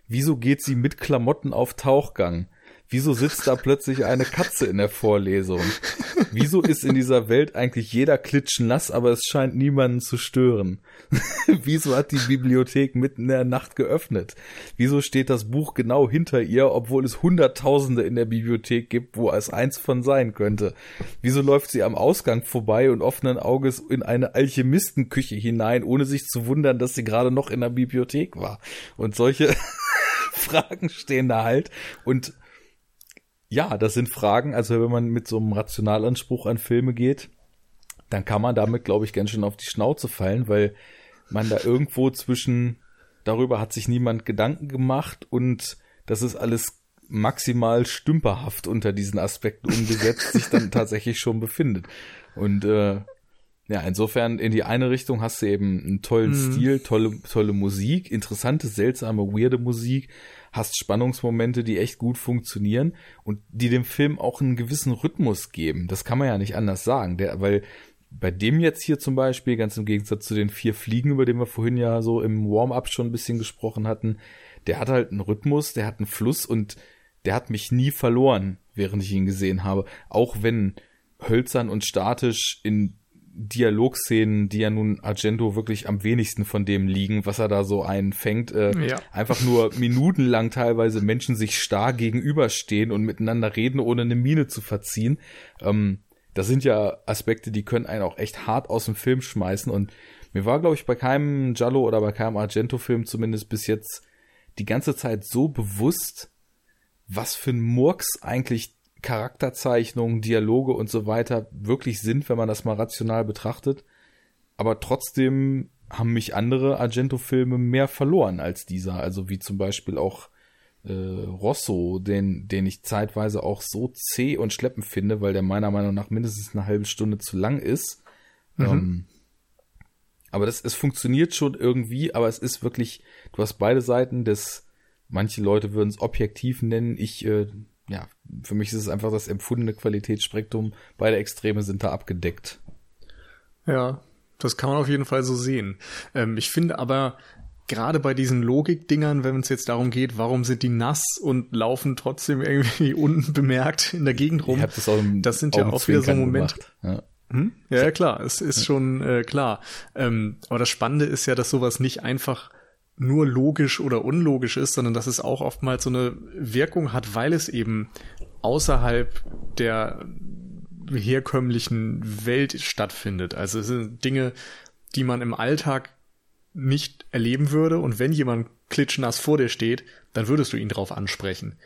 Wieso geht sie mit Klamotten auf Tauchgang? Wieso sitzt da plötzlich eine Katze in der Vorlesung? Wieso ist in dieser Welt eigentlich jeder klitschnass, aber es scheint niemanden zu stören? [LAUGHS] Wieso hat die Bibliothek mitten in der Nacht geöffnet? Wieso steht das Buch genau hinter ihr, obwohl es Hunderttausende in der Bibliothek gibt, wo es eins von sein könnte? Wieso läuft sie am Ausgang vorbei und offenen Auges in eine Alchemistenküche hinein, ohne sich zu wundern, dass sie gerade noch in der Bibliothek war? Und solche [LAUGHS] Fragen stehen da halt. Und ja, das sind Fragen, also wenn man mit so einem Rationalanspruch an Filme geht, dann kann man damit, glaube ich, ganz schön auf die Schnauze fallen, weil man da irgendwo zwischen, darüber hat sich niemand Gedanken gemacht und das ist alles maximal stümperhaft unter diesen Aspekten umgesetzt, sich dann [LAUGHS] tatsächlich schon befindet. Und äh, ja, insofern in die eine Richtung hast du eben einen tollen mhm. Stil, tolle, tolle Musik, interessante, seltsame, weirde Musik, hast Spannungsmomente, die echt gut funktionieren und die dem Film auch einen gewissen Rhythmus geben. Das kann man ja nicht anders sagen, der, weil bei dem jetzt hier zum Beispiel, ganz im Gegensatz zu den vier Fliegen, über den wir vorhin ja so im Warm-up schon ein bisschen gesprochen hatten, der hat halt einen Rhythmus, der hat einen Fluss und der hat mich nie verloren, während ich ihn gesehen habe. Auch wenn hölzern und statisch in Dialogszenen, die ja nun Argento wirklich am wenigsten von dem liegen, was er da so einfängt, äh, ja. einfach nur [LAUGHS] minutenlang teilweise Menschen sich starr gegenüberstehen und miteinander reden, ohne eine Miene zu verziehen. Ähm, das sind ja Aspekte, die können einen auch echt hart aus dem Film schmeißen und mir war, glaube ich, bei keinem Giallo oder bei keinem Argento-Film zumindest bis jetzt die ganze Zeit so bewusst, was für ein Murks eigentlich Charakterzeichnungen, Dialoge und so weiter wirklich sind, wenn man das mal rational betrachtet. Aber trotzdem haben mich andere Argento-Filme mehr verloren als dieser. Also wie zum Beispiel auch äh, Rosso, den, den ich zeitweise auch so zäh und schleppend finde, weil der meiner Meinung nach mindestens eine halbe Stunde zu lang ist. Mhm. Ähm, aber das, es funktioniert schon irgendwie, aber es ist wirklich, du hast beide Seiten des, manche Leute würden es objektiv nennen, ich äh, für mich ist es einfach das empfundene Qualitätsspektrum. Beide Extreme sind da abgedeckt. Ja, das kann man auf jeden Fall so sehen. Ähm, ich finde aber, gerade bei diesen Logik-Dingern, wenn es jetzt darum geht, warum sind die nass und laufen trotzdem irgendwie [LAUGHS] unbemerkt in der Gegend rum, das, das, sind ja auch wieder so Momente. Ja. Hm? ja. Ja, klar, es ist schon äh, klar. Ähm, aber das Spannende ist ja, dass sowas nicht einfach nur logisch oder unlogisch ist, sondern dass es auch oftmals so eine Wirkung hat, weil es eben außerhalb der herkömmlichen Welt stattfindet. Also es sind Dinge, die man im Alltag nicht erleben würde und wenn jemand klitschnass vor dir steht, dann würdest du ihn darauf ansprechen.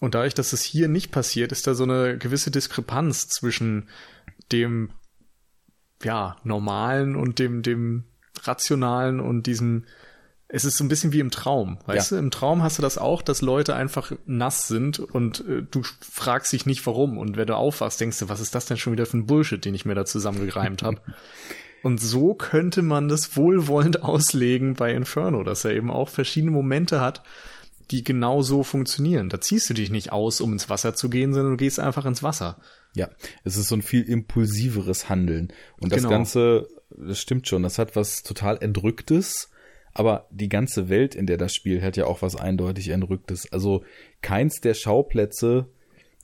Und dadurch, dass es hier nicht passiert, ist da so eine gewisse Diskrepanz zwischen dem ja normalen und dem dem rationalen und diesem es ist so ein bisschen wie im Traum, weißt ja. du? Im Traum hast du das auch, dass Leute einfach nass sind und äh, du fragst dich nicht warum. Und wenn du aufwachst, denkst du, was ist das denn schon wieder für ein Bullshit, den ich mir da zusammengereimt habe? [LAUGHS] und so könnte man das wohlwollend auslegen bei Inferno, dass er eben auch verschiedene Momente hat, die genau so funktionieren. Da ziehst du dich nicht aus, um ins Wasser zu gehen, sondern du gehst einfach ins Wasser. Ja, es ist so ein viel impulsiveres Handeln. Und das genau. Ganze, das stimmt schon, das hat was total Entrücktes aber die ganze Welt, in der das Spiel, hat ja auch was eindeutig Entrücktes. Also keins der Schauplätze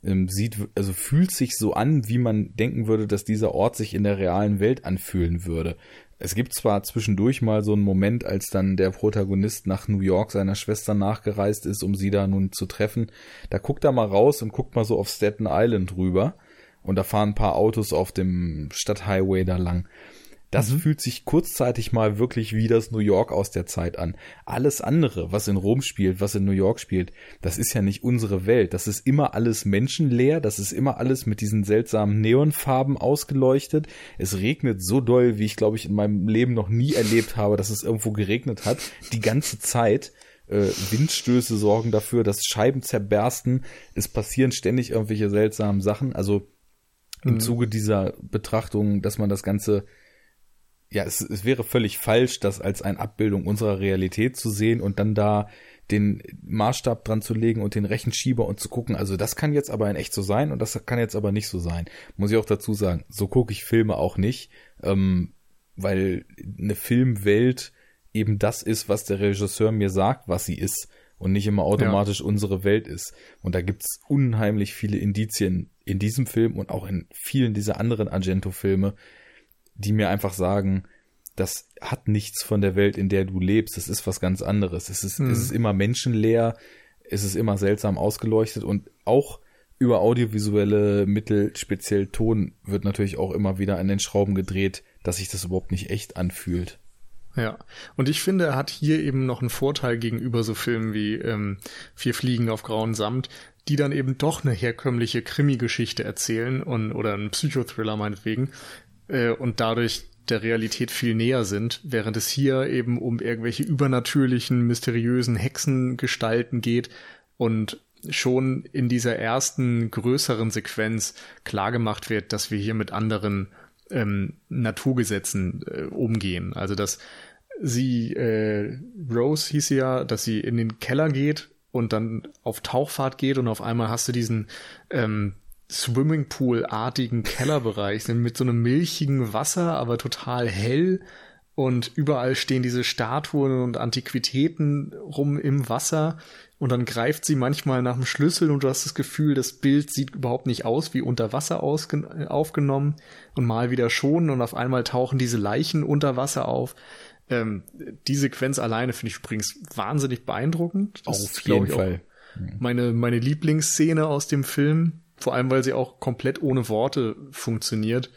ähm, sieht, also fühlt sich so an, wie man denken würde, dass dieser Ort sich in der realen Welt anfühlen würde. Es gibt zwar zwischendurch mal so einen Moment, als dann der Protagonist nach New York seiner Schwester nachgereist ist, um sie da nun zu treffen. Da guckt er mal raus und guckt mal so auf Staten Island rüber. Und da fahren ein paar Autos auf dem Stadthighway da lang. Das mhm. fühlt sich kurzzeitig mal wirklich wie das New York aus der Zeit an. Alles andere, was in Rom spielt, was in New York spielt, das ist ja nicht unsere Welt. Das ist immer alles menschenleer, das ist immer alles mit diesen seltsamen Neonfarben ausgeleuchtet. Es regnet so doll, wie ich glaube ich in meinem Leben noch nie erlebt habe, dass es irgendwo geregnet hat. Die ganze Zeit. Äh, Windstöße sorgen dafür, dass Scheiben zerbersten. Es passieren ständig irgendwelche seltsamen Sachen. Also im mhm. Zuge dieser Betrachtung, dass man das Ganze ja, es, es wäre völlig falsch, das als eine Abbildung unserer Realität zu sehen und dann da den Maßstab dran zu legen und den Rechenschieber und zu gucken, also das kann jetzt aber in echt so sein und das kann jetzt aber nicht so sein. Muss ich auch dazu sagen, so gucke ich Filme auch nicht, ähm, weil eine Filmwelt eben das ist, was der Regisseur mir sagt, was sie ist. und nicht immer automatisch ja. unsere Welt ist. Und da gibt's unheimlich viele Indizien in diesem Film und auch in vielen dieser anderen Argento-Filme, die mir einfach sagen, das hat nichts von der Welt, in der du lebst. Das ist was ganz anderes. Es ist, mhm. es ist immer menschenleer, es ist immer seltsam ausgeleuchtet und auch über audiovisuelle Mittel, speziell Ton, wird natürlich auch immer wieder an den Schrauben gedreht, dass sich das überhaupt nicht echt anfühlt. Ja, und ich finde, er hat hier eben noch einen Vorteil gegenüber so Filmen wie ähm, Vier Fliegen auf grauen Samt, die dann eben doch eine herkömmliche Krimi-Geschichte erzählen und oder einen Psychothriller meinetwegen äh, und dadurch der Realität viel näher sind, während es hier eben um irgendwelche übernatürlichen, mysteriösen Hexengestalten geht und schon in dieser ersten größeren Sequenz klargemacht wird, dass wir hier mit anderen ähm, Naturgesetzen äh, umgehen. Also dass sie, äh, Rose hieß sie ja, dass sie in den Keller geht und dann auf Tauchfahrt geht und auf einmal hast du diesen ähm, Swimmingpool-artigen Kellerbereich mit so einem milchigen Wasser, aber total hell und überall stehen diese Statuen und Antiquitäten rum im Wasser und dann greift sie manchmal nach dem Schlüssel und du hast das Gefühl, das Bild sieht überhaupt nicht aus wie unter Wasser aufgenommen und mal wieder schon und auf einmal tauchen diese Leichen unter Wasser auf. Ähm, die Sequenz alleine finde ich übrigens wahnsinnig beeindruckend. Das auf jeden Fall. Meine, meine Lieblingsszene aus dem Film, vor allem weil sie auch komplett ohne Worte funktioniert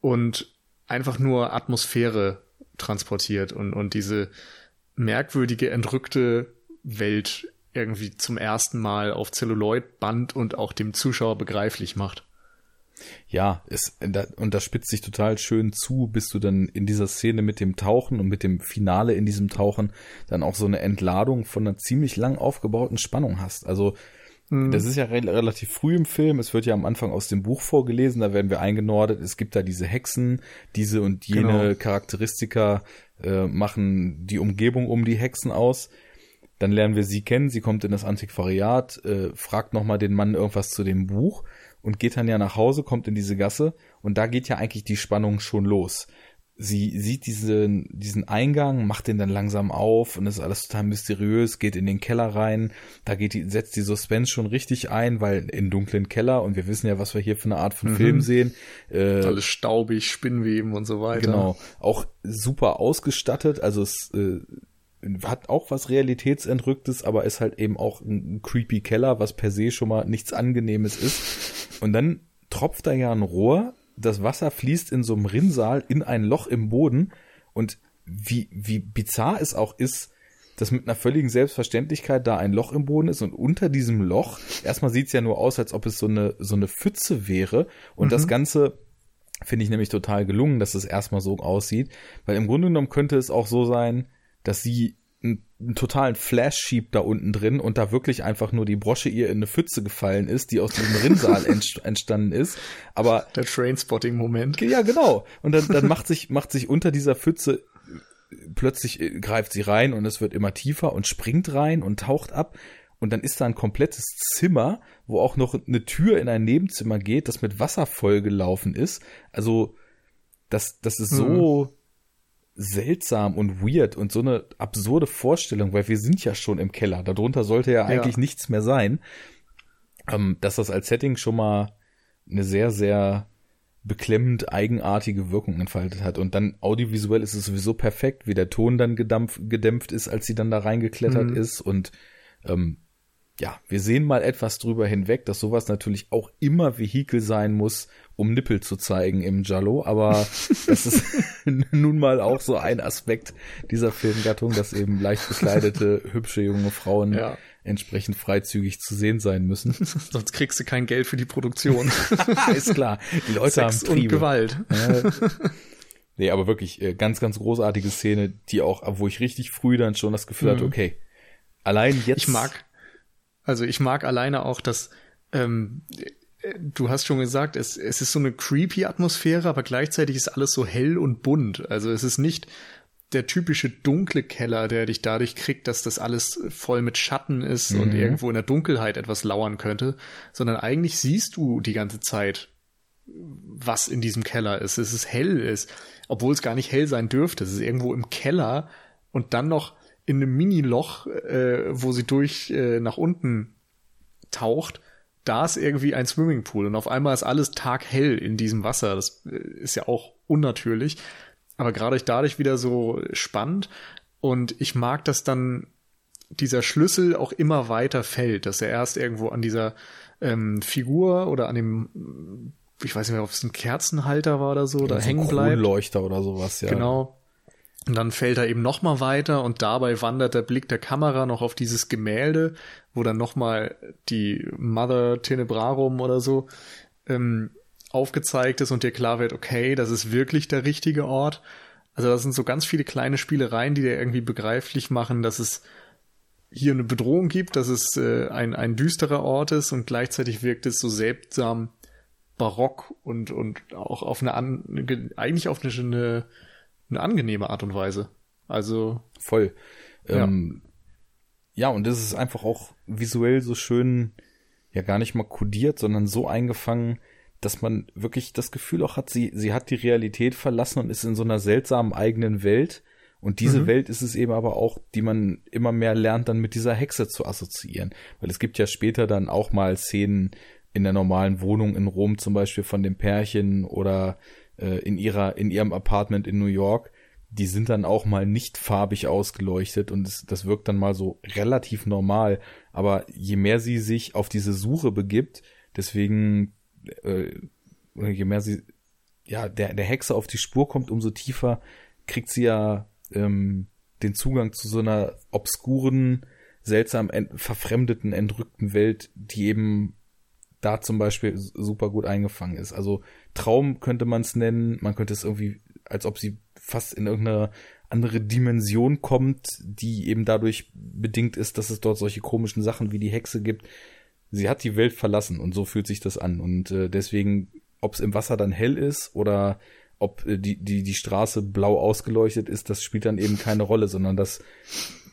und einfach nur Atmosphäre transportiert und, und diese merkwürdige, entrückte Welt irgendwie zum ersten Mal auf Celluloid-Band und auch dem Zuschauer begreiflich macht. Ja, es, und das spitzt sich total schön zu, bis du dann in dieser Szene mit dem Tauchen und mit dem Finale in diesem Tauchen dann auch so eine Entladung von einer ziemlich lang aufgebauten Spannung hast. Also. Das ist ja re relativ früh im Film. Es wird ja am Anfang aus dem Buch vorgelesen. Da werden wir eingenordet. Es gibt da diese Hexen, diese und jene genau. Charakteristika äh, machen die Umgebung um die Hexen aus. Dann lernen wir sie kennen, sie kommt in das Antiquariat, äh, fragt nochmal den Mann irgendwas zu dem Buch und geht dann ja nach Hause, kommt in diese Gasse und da geht ja eigentlich die Spannung schon los. Sie sieht diesen, diesen Eingang, macht den dann langsam auf und ist alles total mysteriös, geht in den Keller rein. Da geht die, setzt die Suspense schon richtig ein, weil in dunklen Keller und wir wissen ja, was wir hier für eine Art von mhm. Film sehen. Äh, alles staubig, Spinnweben und so weiter. Genau. Auch super ausgestattet, also es äh, hat auch was Realitätsentrücktes, aber ist halt eben auch ein creepy Keller, was per se schon mal nichts Angenehmes ist. Und dann tropft da ja ein Rohr, das Wasser fließt in so einem Rinnsal in ein Loch im Boden. Und wie, wie bizarr es auch ist, dass mit einer völligen Selbstverständlichkeit da ein Loch im Boden ist und unter diesem Loch, erstmal sieht's ja nur aus, als ob es so eine, so eine Pfütze wäre. Und mhm. das Ganze finde ich nämlich total gelungen, dass es erstmal so aussieht, weil im Grunde genommen könnte es auch so sein, dass sie einen, einen totalen Flash schiebt da unten drin und da wirklich einfach nur die Brosche ihr in eine Pfütze gefallen ist, die aus diesem Rinnsal [LAUGHS] entstanden ist. Aber der Trainspotting-Moment. Ja, genau. Und dann, dann macht sich macht sich unter dieser Pfütze plötzlich äh, greift sie rein und es wird immer tiefer und springt rein und taucht ab. Und dann ist da ein komplettes Zimmer, wo auch noch eine Tür in ein Nebenzimmer geht, das mit Wasser vollgelaufen ist. Also, das, das ist so, mhm seltsam und weird und so eine absurde Vorstellung, weil wir sind ja schon im Keller. Darunter sollte ja eigentlich ja. nichts mehr sein. Ähm, dass das als Setting schon mal eine sehr, sehr beklemmend eigenartige Wirkung entfaltet hat. Und dann audiovisuell ist es sowieso perfekt, wie der Ton dann gedampf, gedämpft ist, als sie dann da reingeklettert mhm. ist. Und ähm, ja, wir sehen mal etwas drüber hinweg, dass sowas natürlich auch immer Vehikel sein muss, um Nippel zu zeigen im Jallo, aber [LAUGHS] das ist [LAUGHS] nun mal auch so ein Aspekt dieser Filmgattung, dass eben leicht bekleidete, hübsche junge Frauen ja. entsprechend freizügig zu sehen sein müssen. [LAUGHS] Sonst kriegst du kein Geld für die Produktion. ist klar. Die Leute Sex haben Triebe. und Gewalt. nee, aber wirklich äh, ganz, ganz großartige Szene, die auch, wo ich richtig früh dann schon das Gefühl mhm. hatte, okay, allein jetzt. Ich mag, also ich mag alleine auch, dass ähm, du hast schon gesagt, es, es ist so eine creepy Atmosphäre, aber gleichzeitig ist alles so hell und bunt. Also es ist nicht der typische dunkle Keller, der dich dadurch kriegt, dass das alles voll mit Schatten ist mhm. und irgendwo in der Dunkelheit etwas lauern könnte, sondern eigentlich siehst du die ganze Zeit, was in diesem Keller ist. Es ist hell ist, obwohl es gar nicht hell sein dürfte. Es ist irgendwo im Keller und dann noch in einem Mini-Loch, äh, wo sie durch äh, nach unten taucht, da ist irgendwie ein Swimmingpool und auf einmal ist alles taghell in diesem Wasser. Das äh, ist ja auch unnatürlich, aber gerade dadurch wieder so spannend und ich mag, dass dann dieser Schlüssel auch immer weiter fällt, dass er erst irgendwo an dieser ähm, Figur oder an dem, ich weiß nicht mehr, ob es ein Kerzenhalter war oder so, da so hängen bleibt. Leuchter oder sowas, ja. Genau. Und dann fällt er eben noch mal weiter und dabei wandert der Blick der Kamera noch auf dieses Gemälde, wo dann noch mal die Mother Tenebrarum oder so ähm, aufgezeigt ist und dir klar wird, okay, das ist wirklich der richtige Ort. Also das sind so ganz viele kleine Spielereien, die dir irgendwie begreiflich machen, dass es hier eine Bedrohung gibt, dass es äh, ein, ein düsterer Ort ist und gleichzeitig wirkt es so seltsam barock und, und auch auf eine, eigentlich auf eine, eine, eine angenehme Art und Weise. Also. Voll. Ja. Ähm, ja, und das ist einfach auch visuell so schön, ja gar nicht mal kodiert, sondern so eingefangen, dass man wirklich das Gefühl auch hat, sie, sie hat die Realität verlassen und ist in so einer seltsamen eigenen Welt. Und diese mhm. Welt ist es eben aber auch, die man immer mehr lernt, dann mit dieser Hexe zu assoziieren. Weil es gibt ja später dann auch mal Szenen in der normalen Wohnung in Rom zum Beispiel von dem Pärchen oder äh, in ihrer, in ihrem Apartment in New York. Die sind dann auch mal nicht farbig ausgeleuchtet und das, das wirkt dann mal so relativ normal. Aber je mehr sie sich auf diese Suche begibt, deswegen äh, je mehr sie ja der der Hexe auf die Spur kommt, umso tiefer kriegt sie ja ähm, den Zugang zu so einer obskuren, seltsam ent verfremdeten, entrückten Welt, die eben da zum Beispiel super gut eingefangen ist. Also Traum könnte man es nennen, man könnte es irgendwie, als ob sie fast in irgendeine andere Dimension kommt, die eben dadurch bedingt ist, dass es dort solche komischen Sachen wie die Hexe gibt, sie hat die Welt verlassen und so fühlt sich das an. Und äh, deswegen, ob es im Wasser dann hell ist oder ob äh, die, die, die Straße blau ausgeleuchtet ist, das spielt dann eben keine Rolle, sondern das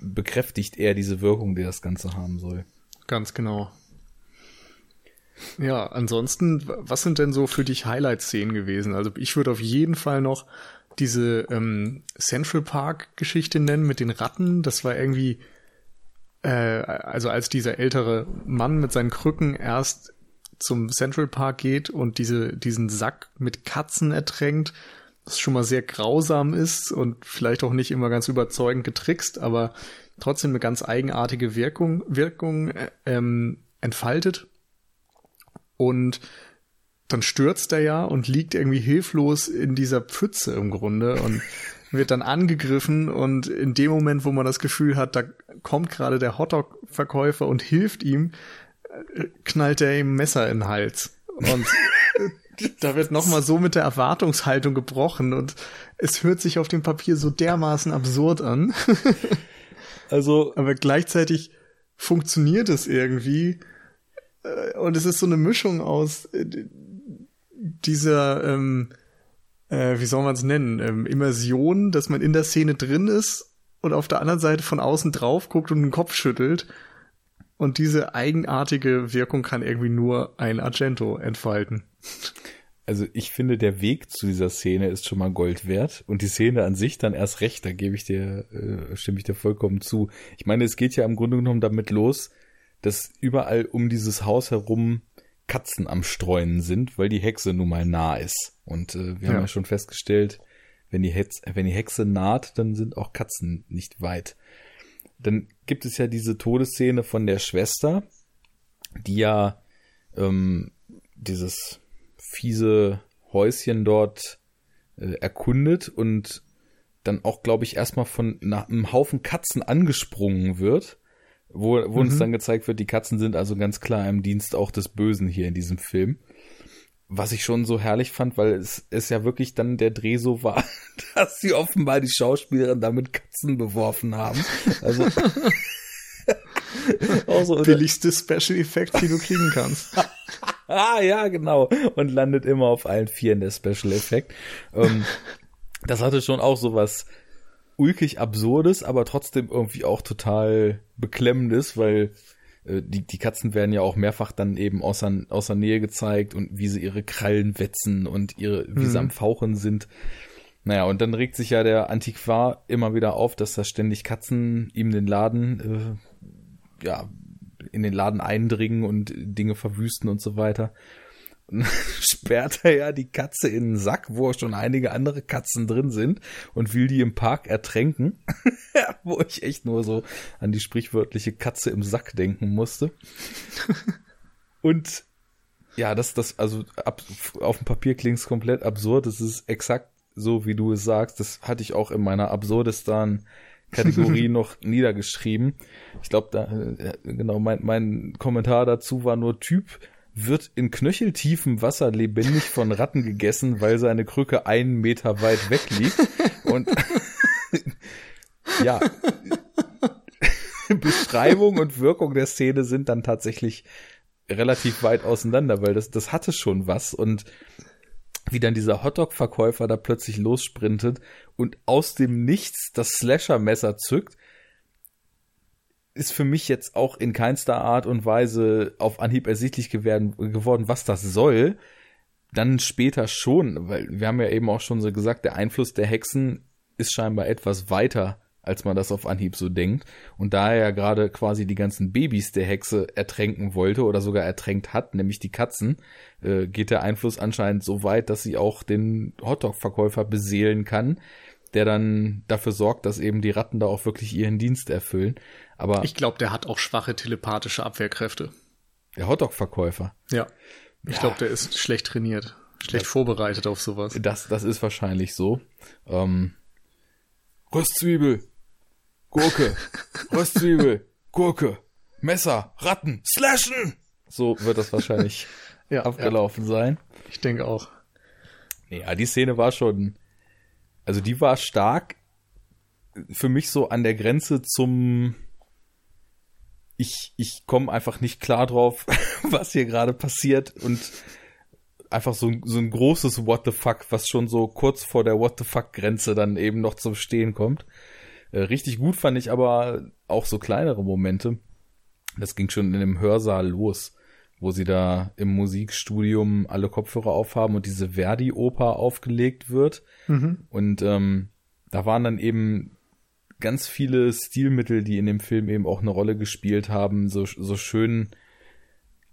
bekräftigt eher diese Wirkung, die das Ganze haben soll. Ganz genau. Ja, ansonsten, was sind denn so für dich Highlight-Szenen gewesen? Also ich würde auf jeden Fall noch diese ähm, Central Park-Geschichte nennen mit den Ratten. Das war irgendwie äh, also als dieser ältere Mann mit seinen Krücken erst zum Central Park geht und diese, diesen Sack mit Katzen ertränkt, was schon mal sehr grausam ist und vielleicht auch nicht immer ganz überzeugend getrickst, aber trotzdem eine ganz eigenartige Wirkung, Wirkung äh, ähm, entfaltet. Und dann stürzt er ja und liegt irgendwie hilflos in dieser Pfütze im Grunde und [LAUGHS] wird dann angegriffen und in dem Moment, wo man das Gefühl hat, da kommt gerade der Hotdog-Verkäufer und hilft ihm, äh, knallt er ihm Messer in den Hals. Und [LAUGHS] da wird nochmal so mit der Erwartungshaltung gebrochen und es hört sich auf dem Papier so dermaßen absurd an. [LAUGHS] also. Aber gleichzeitig funktioniert es irgendwie. Äh, und es ist so eine Mischung aus äh, dieser, ähm, äh, wie soll man es nennen, ähm, Immersion, dass man in der Szene drin ist und auf der anderen Seite von außen drauf guckt und den Kopf schüttelt. Und diese eigenartige Wirkung kann irgendwie nur ein Argento entfalten. Also ich finde, der Weg zu dieser Szene ist schon mal Gold wert und die Szene an sich dann erst recht, da gebe ich dir, äh, stimme ich dir vollkommen zu. Ich meine, es geht ja im Grunde genommen damit los, dass überall um dieses Haus herum Katzen am Streuen sind, weil die Hexe nun mal nah ist. Und äh, wir ja. haben ja schon festgestellt, wenn die, Hex, wenn die Hexe naht, dann sind auch Katzen nicht weit. Dann gibt es ja diese Todesszene von der Schwester, die ja ähm, dieses fiese Häuschen dort äh, erkundet und dann auch, glaube ich, erstmal von einem Haufen Katzen angesprungen wird, wo, wo mhm. uns dann gezeigt wird, die Katzen sind also ganz klar im Dienst auch des Bösen hier in diesem Film was ich schon so herrlich fand, weil es, es ja wirklich dann der Dreh so war, [LAUGHS] dass sie offenbar die Schauspielerin damit Katzen beworfen haben. Also [LAUGHS] auch so billigste Special Effect, die du kriegen kannst. [LAUGHS] ah ja, genau. Und landet immer auf allen Vieren der Special Effekt. Ähm, das hatte schon auch so was ulkig absurdes, aber trotzdem irgendwie auch total beklemmendes, weil äh, die, die Katzen werden ja auch mehrfach dann eben außer, außer Nähe gezeigt und wie sie ihre Krallen wetzen und ihre, wie mhm. sie am Fauchen sind. Naja, und dann regt sich ja der Antiquar immer wieder auf, dass da ständig Katzen ihm den Laden, äh, ja, in den Laden eindringen und Dinge verwüsten und so weiter. Und [LAUGHS] sperrt er ja die Katze in einen Sack, wo schon einige andere Katzen drin sind und will die im Park ertränken. [LAUGHS] wo ich echt nur so an die sprichwörtliche Katze im Sack denken musste. [LAUGHS] und ja, das, das, also ab, auf dem Papier klingt es komplett absurd. Es ist exakt so, wie du es sagst. Das hatte ich auch in meiner Absurdistan Kategorie noch niedergeschrieben. Ich glaube, da, äh, genau, mein, mein Kommentar dazu war nur Typ wird in knöcheltiefem Wasser lebendig von Ratten gegessen, weil seine Krücke einen Meter weit weg liegt. Und [LAUGHS] ja, Beschreibung und Wirkung der Szene sind dann tatsächlich relativ weit auseinander, weil das, das hatte schon was und wie dann dieser Hotdog-Verkäufer da plötzlich lossprintet und aus dem Nichts das Slasher-Messer zückt, ist für mich jetzt auch in keinster Art und Weise auf Anhieb ersichtlich geworden, geworden, was das soll. Dann später schon, weil wir haben ja eben auch schon so gesagt, der Einfluss der Hexen ist scheinbar etwas weiter als man das auf Anhieb so denkt. Und da er ja gerade quasi die ganzen Babys der Hexe ertränken wollte oder sogar ertränkt hat, nämlich die Katzen, äh, geht der Einfluss anscheinend so weit, dass sie auch den Hotdog-Verkäufer beseelen kann, der dann dafür sorgt, dass eben die Ratten da auch wirklich ihren Dienst erfüllen. Aber ich glaube, der hat auch schwache telepathische Abwehrkräfte. Der Hotdog-Verkäufer. Ja. Ich ja. glaube, der ist schlecht trainiert, schlecht das, vorbereitet auf sowas. Das, das ist wahrscheinlich so. Ähm, Röstzwiebel, Gurke, [LAUGHS] Röstzwiebel, Gurke, Messer, Ratten, Slashen. So wird das wahrscheinlich [LAUGHS] ja, abgelaufen ja. sein. Ich denke auch. Ja, die Szene war schon, also die war stark für mich so an der Grenze zum ich ich komme einfach nicht klar drauf, [LAUGHS] was hier gerade passiert und einfach so, so ein großes What the fuck, was schon so kurz vor der What the fuck Grenze dann eben noch zum Stehen kommt. Äh, richtig gut fand ich aber auch so kleinere Momente. Das ging schon in dem Hörsaal los, wo sie da im Musikstudium alle Kopfhörer aufhaben und diese Verdi-Oper aufgelegt wird. Mhm. Und ähm, da waren dann eben ganz viele Stilmittel, die in dem Film eben auch eine Rolle gespielt haben, so, so schön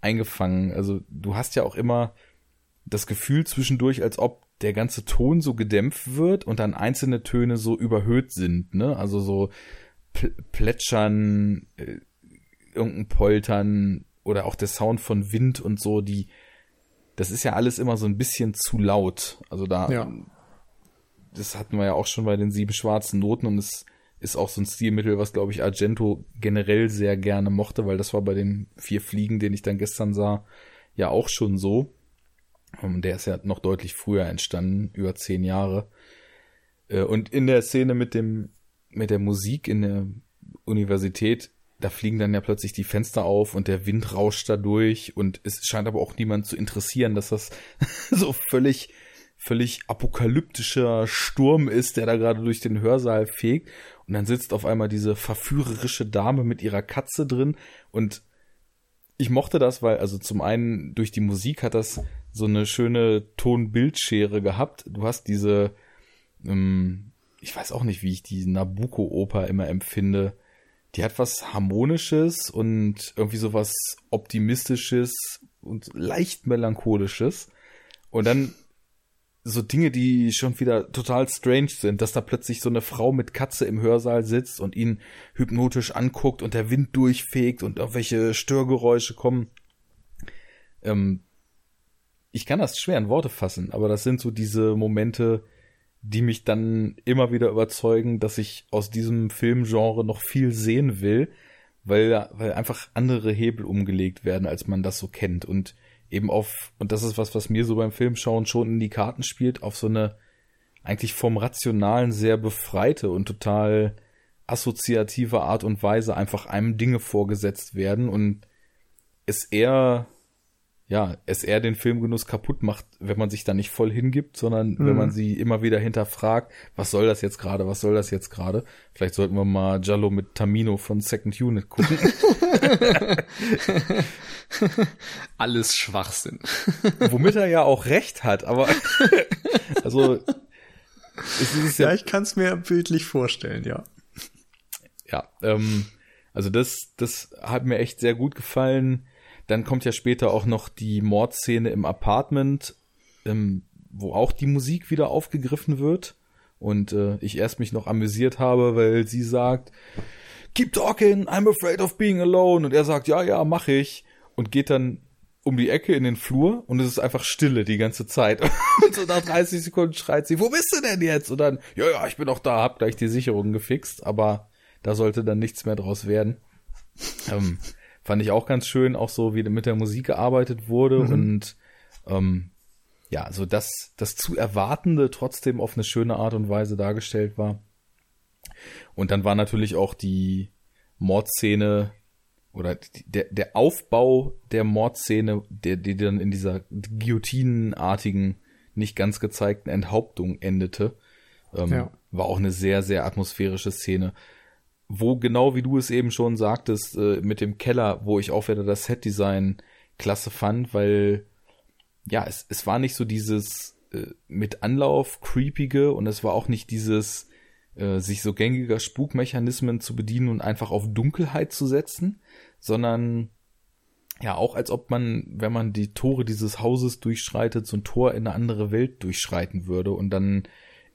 eingefangen. Also du hast ja auch immer das Gefühl zwischendurch, als ob der ganze Ton so gedämpft wird und dann einzelne Töne so überhöht sind, ne? Also so Plätschern, äh, irgendein Poltern oder auch der Sound von Wind und so, die, das ist ja alles immer so ein bisschen zu laut. Also da, ja. das hatten wir ja auch schon bei den sieben schwarzen Noten und es ist auch so ein Stilmittel, was glaube ich Argento generell sehr gerne mochte, weil das war bei den vier Fliegen, den ich dann gestern sah, ja auch schon so. Und der ist ja noch deutlich früher entstanden, über zehn Jahre. Äh, und in der Szene mit dem, mit der Musik in der Universität, da fliegen dann ja plötzlich die Fenster auf und der Wind rauscht da durch und es scheint aber auch niemand zu interessieren, dass das [LAUGHS] so völlig, völlig apokalyptischer Sturm ist, der da gerade durch den Hörsaal fegt. Und dann sitzt auf einmal diese verführerische Dame mit ihrer Katze drin und ich mochte das, weil, also zum einen durch die Musik hat das so eine schöne Ton-Bildschere gehabt. Du hast diese, ähm, ich weiß auch nicht, wie ich die Nabucco-Oper immer empfinde. Die hat was Harmonisches und irgendwie so was Optimistisches und leicht Melancholisches. Und dann so Dinge, die schon wieder total strange sind, dass da plötzlich so eine Frau mit Katze im Hörsaal sitzt und ihn hypnotisch anguckt und der Wind durchfegt und irgendwelche Störgeräusche kommen. Ähm, ich kann das schwer in Worte fassen, aber das sind so diese Momente, die mich dann immer wieder überzeugen, dass ich aus diesem Filmgenre noch viel sehen will, weil, weil einfach andere Hebel umgelegt werden, als man das so kennt und eben auf, und das ist was, was mir so beim Filmschauen schon in die Karten spielt, auf so eine eigentlich vom Rationalen sehr befreite und total assoziative Art und Weise einfach einem Dinge vorgesetzt werden. Und es eher ja, es eher den Filmgenuss kaputt macht, wenn man sich da nicht voll hingibt, sondern mhm. wenn man sie immer wieder hinterfragt, was soll das jetzt gerade, was soll das jetzt gerade? Vielleicht sollten wir mal Jallo mit Tamino von Second Unit gucken. [LAUGHS] Alles Schwachsinn. [LAUGHS] Womit er ja auch recht hat, aber [LAUGHS] also ja, ja, ich kann es mir bildlich vorstellen, ja. Ja, ähm, also das, das hat mir echt sehr gut gefallen. Dann kommt ja später auch noch die Mordszene im Apartment, ähm, wo auch die Musik wieder aufgegriffen wird. Und äh, ich erst mich noch amüsiert habe, weil sie sagt, Keep talking, I'm afraid of being alone. Und er sagt, ja, ja, mach ich. Und geht dann um die Ecke in den Flur und es ist einfach Stille die ganze Zeit. [LAUGHS] und so nach 30 Sekunden schreit sie, wo bist du denn jetzt? Und dann, ja, ja, ich bin auch da, hab gleich die Sicherung gefixt, aber da sollte dann nichts mehr draus werden. Ähm, fand ich auch ganz schön, auch so wie mit der Musik gearbeitet wurde mhm. und ähm, ja, so dass das zu Erwartende trotzdem auf eine schöne Art und Weise dargestellt war. Und dann war natürlich auch die Mordszene oder der, der Aufbau der Mordszene, der, die dann in dieser guillotinenartigen, nicht ganz gezeigten Enthauptung endete, ähm, ja. war auch eine sehr, sehr atmosphärische Szene. Wo genau wie du es eben schon sagtest, äh, mit dem Keller, wo ich auch wieder das Setdesign klasse fand, weil ja, es, es war nicht so dieses äh, mit Anlauf creepige und es war auch nicht dieses äh, sich so gängiger Spukmechanismen zu bedienen und einfach auf Dunkelheit zu setzen, sondern ja auch als ob man, wenn man die Tore dieses Hauses durchschreitet, so ein Tor in eine andere Welt durchschreiten würde und dann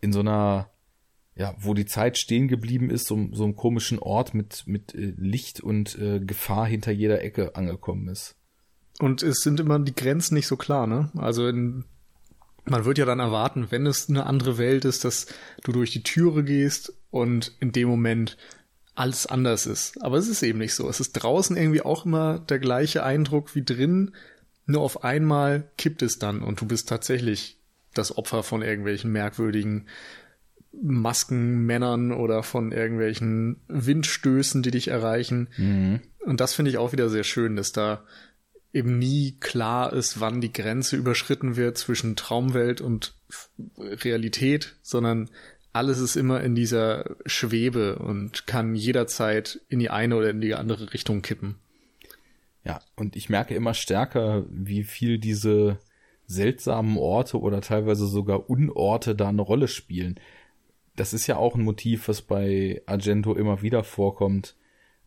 in so einer ja, wo die Zeit stehen geblieben ist, so, so einem komischen Ort mit, mit äh, Licht und äh, Gefahr hinter jeder Ecke angekommen ist. Und es sind immer die Grenzen nicht so klar, ne? Also in, man wird ja dann erwarten, wenn es eine andere Welt ist, dass du durch die Türe gehst und in dem Moment alles anders ist. Aber es ist eben nicht so. Es ist draußen irgendwie auch immer der gleiche Eindruck wie drin. Nur auf einmal kippt es dann und du bist tatsächlich das Opfer von irgendwelchen merkwürdigen Maskenmännern oder von irgendwelchen Windstößen, die dich erreichen. Mhm. Und das finde ich auch wieder sehr schön, dass da eben nie klar ist, wann die Grenze überschritten wird zwischen Traumwelt und Realität, sondern alles ist immer in dieser Schwebe und kann jederzeit in die eine oder in die andere Richtung kippen. Ja, und ich merke immer stärker, wie viel diese seltsamen Orte oder teilweise sogar Unorte da eine Rolle spielen das ist ja auch ein Motiv, was bei Argento immer wieder vorkommt.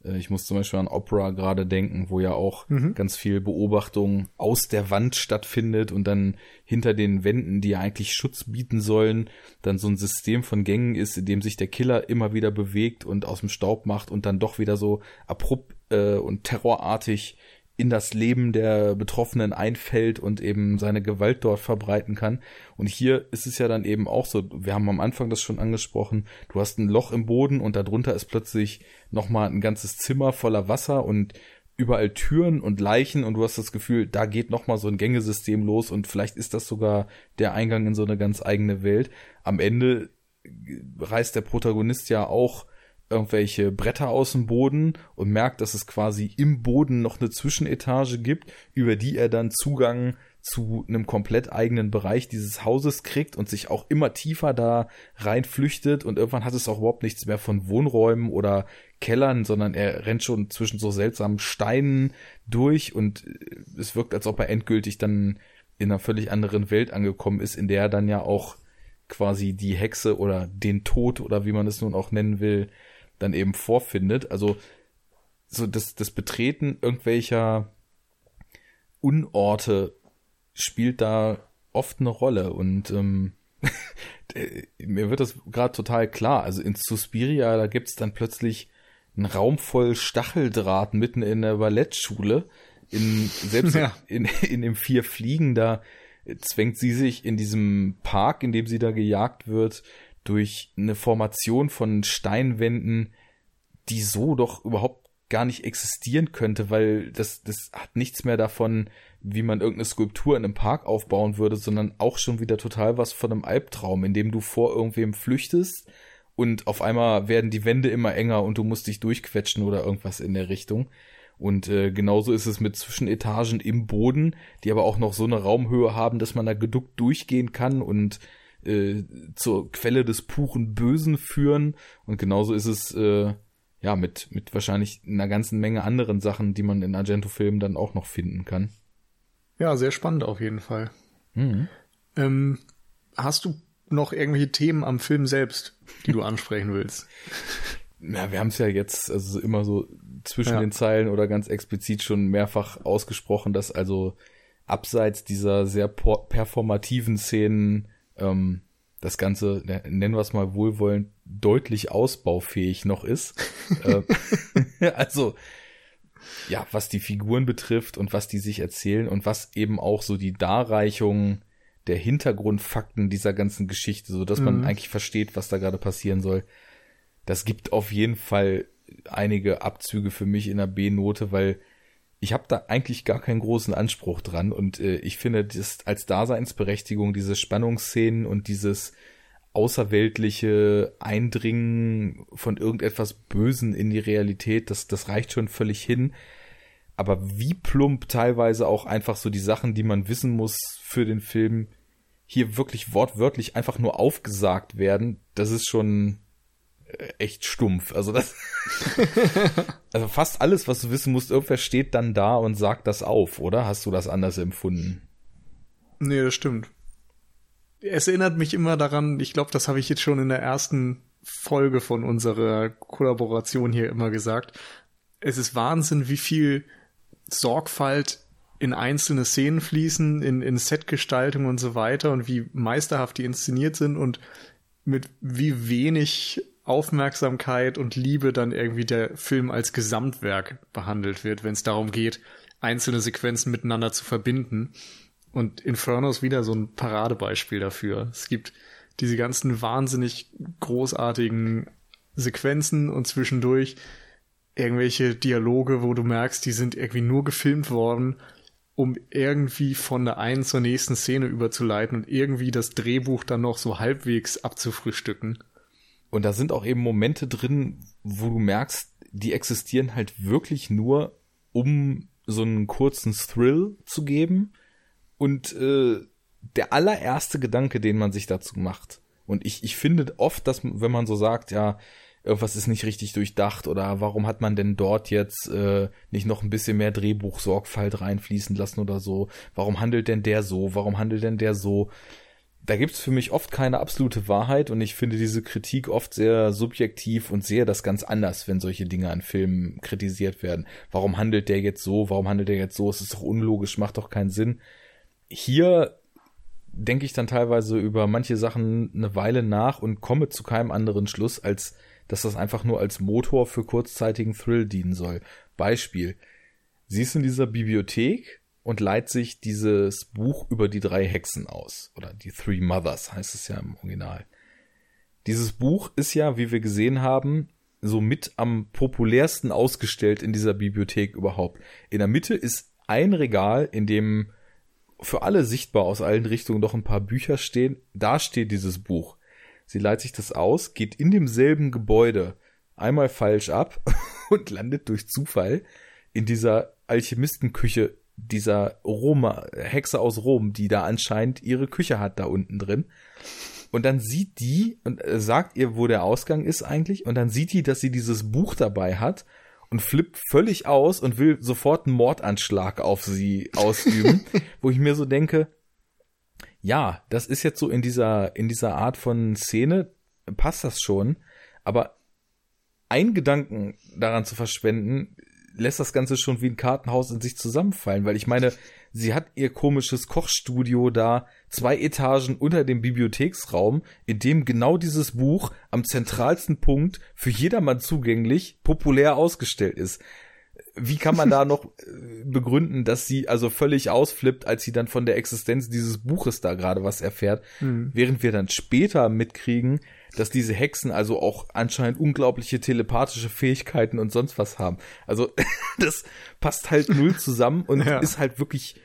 Äh, ich muss zum Beispiel an Opera gerade denken, wo ja auch mhm. ganz viel Beobachtung aus der Wand stattfindet und dann hinter den Wänden, die ja eigentlich Schutz bieten sollen, dann so ein System von Gängen ist, in dem sich der Killer immer wieder bewegt und aus dem Staub macht und dann doch wieder so abrupt äh, und terrorartig in das Leben der Betroffenen einfällt und eben seine Gewalt dort verbreiten kann. Und hier ist es ja dann eben auch so, wir haben am Anfang das schon angesprochen, du hast ein Loch im Boden und darunter ist plötzlich nochmal ein ganzes Zimmer voller Wasser und überall Türen und Leichen und du hast das Gefühl, da geht nochmal so ein Gängesystem los und vielleicht ist das sogar der Eingang in so eine ganz eigene Welt. Am Ende reißt der Protagonist ja auch irgendwelche Bretter aus dem Boden und merkt, dass es quasi im Boden noch eine Zwischenetage gibt, über die er dann Zugang zu einem komplett eigenen Bereich dieses Hauses kriegt und sich auch immer tiefer da reinflüchtet. Und irgendwann hat es auch überhaupt nichts mehr von Wohnräumen oder Kellern, sondern er rennt schon zwischen so seltsamen Steinen durch und es wirkt, als ob er endgültig dann in einer völlig anderen Welt angekommen ist, in der er dann ja auch quasi die Hexe oder den Tod oder wie man es nun auch nennen will, dann eben vorfindet. Also so das, das Betreten irgendwelcher Unorte spielt da oft eine Rolle und ähm, [LAUGHS] mir wird das gerade total klar. Also in Suspiria, da gibt's dann plötzlich einen Raum voll Stacheldraht mitten in der Ballettschule. In, selbst ja. in, in dem Vier Fliegen, da zwängt sie sich in diesem Park, in dem sie da gejagt wird, durch eine Formation von Steinwänden, die so doch überhaupt gar nicht existieren könnte, weil das, das hat nichts mehr davon, wie man irgendeine Skulptur in einem Park aufbauen würde, sondern auch schon wieder total was von einem Albtraum, in dem du vor irgendwem flüchtest und auf einmal werden die Wände immer enger und du musst dich durchquetschen oder irgendwas in der Richtung. Und äh, genauso ist es mit Zwischenetagen im Boden, die aber auch noch so eine Raumhöhe haben, dass man da geduckt durchgehen kann und äh, zur Quelle des puren Bösen führen. Und genauso ist es äh, ja mit, mit wahrscheinlich einer ganzen Menge anderen Sachen, die man in Argento-Filmen dann auch noch finden kann. Ja, sehr spannend auf jeden Fall. Mhm. Ähm, hast du noch irgendwelche Themen am Film selbst, die du [LAUGHS] ansprechen willst? Ja, wir haben es ja jetzt also immer so zwischen ja. den Zeilen oder ganz explizit schon mehrfach ausgesprochen, dass also abseits dieser sehr performativen Szenen ähm, das Ganze, nennen wir es mal wohlwollend, deutlich ausbaufähig noch ist. [LAUGHS] äh, [LAUGHS] also ja, was die Figuren betrifft und was die sich erzählen und was eben auch so die Darreichung der Hintergrundfakten dieser ganzen Geschichte, so dass man mhm. eigentlich versteht, was da gerade passieren soll. Das gibt auf jeden Fall einige Abzüge für mich in der B-Note, weil ich habe da eigentlich gar keinen großen Anspruch dran und äh, ich finde das als Daseinsberechtigung diese Spannungsszenen und dieses außerweltliche Eindringen von irgendetwas Bösen in die Realität, das, das reicht schon völlig hin. Aber wie plump teilweise auch einfach so die Sachen, die man wissen muss für den Film, hier wirklich wortwörtlich einfach nur aufgesagt werden, das ist schon echt stumpf. Also das, [LAUGHS] also fast alles, was du wissen musst, irgendwer steht dann da und sagt das auf, oder? Hast du das anders empfunden? Nee, das stimmt es erinnert mich immer daran, ich glaube, das habe ich jetzt schon in der ersten Folge von unserer Kollaboration hier immer gesagt. Es ist Wahnsinn, wie viel Sorgfalt in einzelne Szenen fließen, in, in Setgestaltung und so weiter und wie meisterhaft die inszeniert sind und mit wie wenig Aufmerksamkeit und Liebe dann irgendwie der Film als Gesamtwerk behandelt wird, wenn es darum geht, einzelne Sequenzen miteinander zu verbinden. Und Inferno ist wieder so ein Paradebeispiel dafür. Es gibt diese ganzen wahnsinnig großartigen Sequenzen und zwischendurch irgendwelche Dialoge, wo du merkst, die sind irgendwie nur gefilmt worden, um irgendwie von der einen zur nächsten Szene überzuleiten und irgendwie das Drehbuch dann noch so halbwegs abzufrühstücken. Und da sind auch eben Momente drin, wo du merkst, die existieren halt wirklich nur, um so einen kurzen Thrill zu geben und äh, der allererste Gedanke, den man sich dazu macht. Und ich, ich finde oft, dass wenn man so sagt, ja, irgendwas ist nicht richtig durchdacht oder warum hat man denn dort jetzt äh, nicht noch ein bisschen mehr Drehbuchsorgfalt reinfließen lassen oder so? Warum handelt denn der so? Warum handelt denn der so? Da gibt's für mich oft keine absolute Wahrheit und ich finde diese Kritik oft sehr subjektiv und sehe das ganz anders, wenn solche Dinge an Filmen kritisiert werden. Warum handelt der jetzt so? Warum handelt der jetzt so? Es ist doch unlogisch, macht doch keinen Sinn hier denke ich dann teilweise über manche Sachen eine Weile nach und komme zu keinem anderen Schluss, als dass das einfach nur als Motor für kurzzeitigen Thrill dienen soll. Beispiel. Sie ist in dieser Bibliothek und leiht sich dieses Buch über die drei Hexen aus. Oder die Three Mothers heißt es ja im Original. Dieses Buch ist ja, wie wir gesehen haben, so mit am populärsten ausgestellt in dieser Bibliothek überhaupt. In der Mitte ist ein Regal, in dem für alle sichtbar aus allen Richtungen noch ein paar Bücher stehen. Da steht dieses Buch. Sie leitet sich das aus, geht in demselben Gebäude einmal falsch ab [LAUGHS] und landet durch Zufall in dieser Alchemistenküche dieser Roma, Hexe aus Rom, die da anscheinend ihre Küche hat da unten drin. Und dann sieht die und sagt ihr, wo der Ausgang ist eigentlich. Und dann sieht die, dass sie dieses Buch dabei hat und flippt völlig aus und will sofort einen Mordanschlag auf sie ausüben, [LAUGHS] wo ich mir so denke, ja, das ist jetzt so in dieser, in dieser Art von Szene, passt das schon, aber ein Gedanken daran zu verschwenden, lässt das Ganze schon wie ein Kartenhaus in sich zusammenfallen, weil ich meine, sie hat ihr komisches Kochstudio da zwei Etagen unter dem Bibliotheksraum, in dem genau dieses Buch am zentralsten Punkt für jedermann zugänglich populär ausgestellt ist. Wie kann man da noch äh, begründen, dass sie also völlig ausflippt, als sie dann von der Existenz dieses Buches da gerade was erfährt, mhm. während wir dann später mitkriegen, dass diese Hexen also auch anscheinend unglaubliche telepathische Fähigkeiten und sonst was haben. Also [LAUGHS] das passt halt null zusammen und ja. ist halt wirklich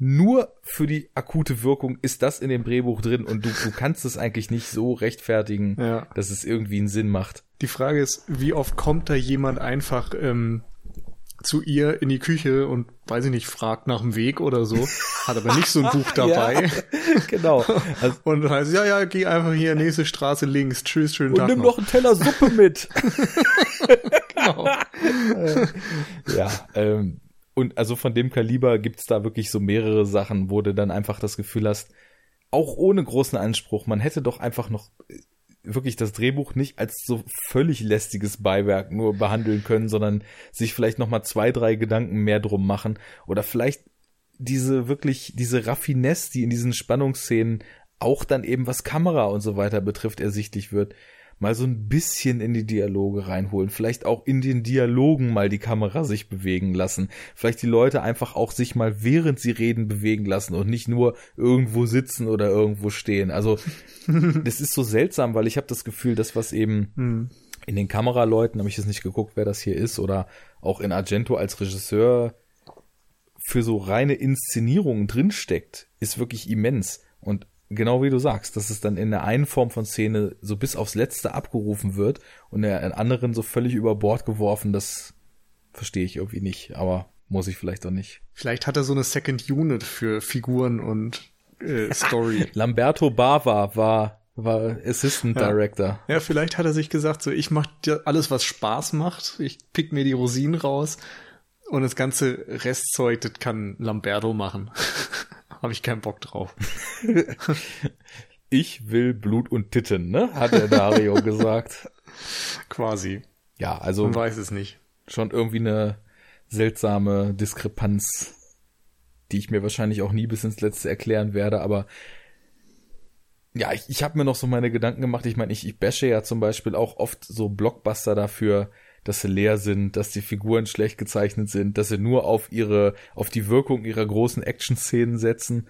nur für die akute Wirkung ist das in dem Drehbuch drin und du, du kannst es eigentlich nicht so rechtfertigen, ja. dass es irgendwie einen Sinn macht. Die Frage ist, wie oft kommt da jemand einfach ähm, zu ihr in die Küche und weiß ich nicht, fragt nach dem Weg oder so, hat aber nicht so ein Buch [LAUGHS] dabei. ja, [LAUGHS] genau. Also, und heißt, ja, ja, geh einfach hier nächste Straße links. Tschüss, schönen und Tag. Und nimm noch. einen Teller Suppe mit. [LAUGHS] genau. ja, ähm, und also von dem Kaliber gibt's da wirklich so mehrere Sachen, wo du dann einfach das Gefühl hast, auch ohne großen Anspruch, man hätte doch einfach noch wirklich das Drehbuch nicht als so völlig lästiges Beiwerk nur behandeln können, sondern sich vielleicht noch mal zwei, drei Gedanken mehr drum machen oder vielleicht diese wirklich diese Raffinesse, die in diesen Spannungsszenen auch dann eben was Kamera und so weiter betrifft ersichtlich wird, mal so ein bisschen in die Dialoge reinholen, vielleicht auch in den Dialogen mal die Kamera sich bewegen lassen, vielleicht die Leute einfach auch sich mal während sie reden bewegen lassen und nicht nur irgendwo sitzen oder irgendwo stehen. Also [LAUGHS] das ist so seltsam, weil ich habe das Gefühl, dass was eben hm. in den Kameraleuten, habe ich jetzt nicht geguckt, wer das hier ist, oder auch in Argento als Regisseur für so reine Inszenierungen drinsteckt, ist wirklich immens. Und genau wie du sagst, dass es dann in der einen Form von Szene so bis aufs Letzte abgerufen wird und in der anderen so völlig über Bord geworfen, das verstehe ich irgendwie nicht, aber muss ich vielleicht auch nicht. Vielleicht hat er so eine Second Unit für Figuren und äh, Story. [LAUGHS] Lamberto Bava war war Assistant ja. Director. Ja, vielleicht hat er sich gesagt, so ich mache alles, was Spaß macht. Ich pick mir die Rosinen raus und das ganze Restzeug, das kann Lamberto machen. [LAUGHS] habe ich keinen Bock drauf. [LAUGHS] ich will Blut und Titten, ne? Hat der Dario [LAUGHS] gesagt. Quasi. Ja, also. Man weiß es nicht. Schon irgendwie eine seltsame Diskrepanz, die ich mir wahrscheinlich auch nie bis ins Letzte erklären werde, aber ja, ich, ich habe mir noch so meine Gedanken gemacht. Ich meine, ich, ich bashe ja zum Beispiel auch oft so Blockbuster dafür, dass sie leer sind, dass die Figuren schlecht gezeichnet sind, dass sie nur auf ihre, auf die Wirkung ihrer großen Action-Szenen setzen.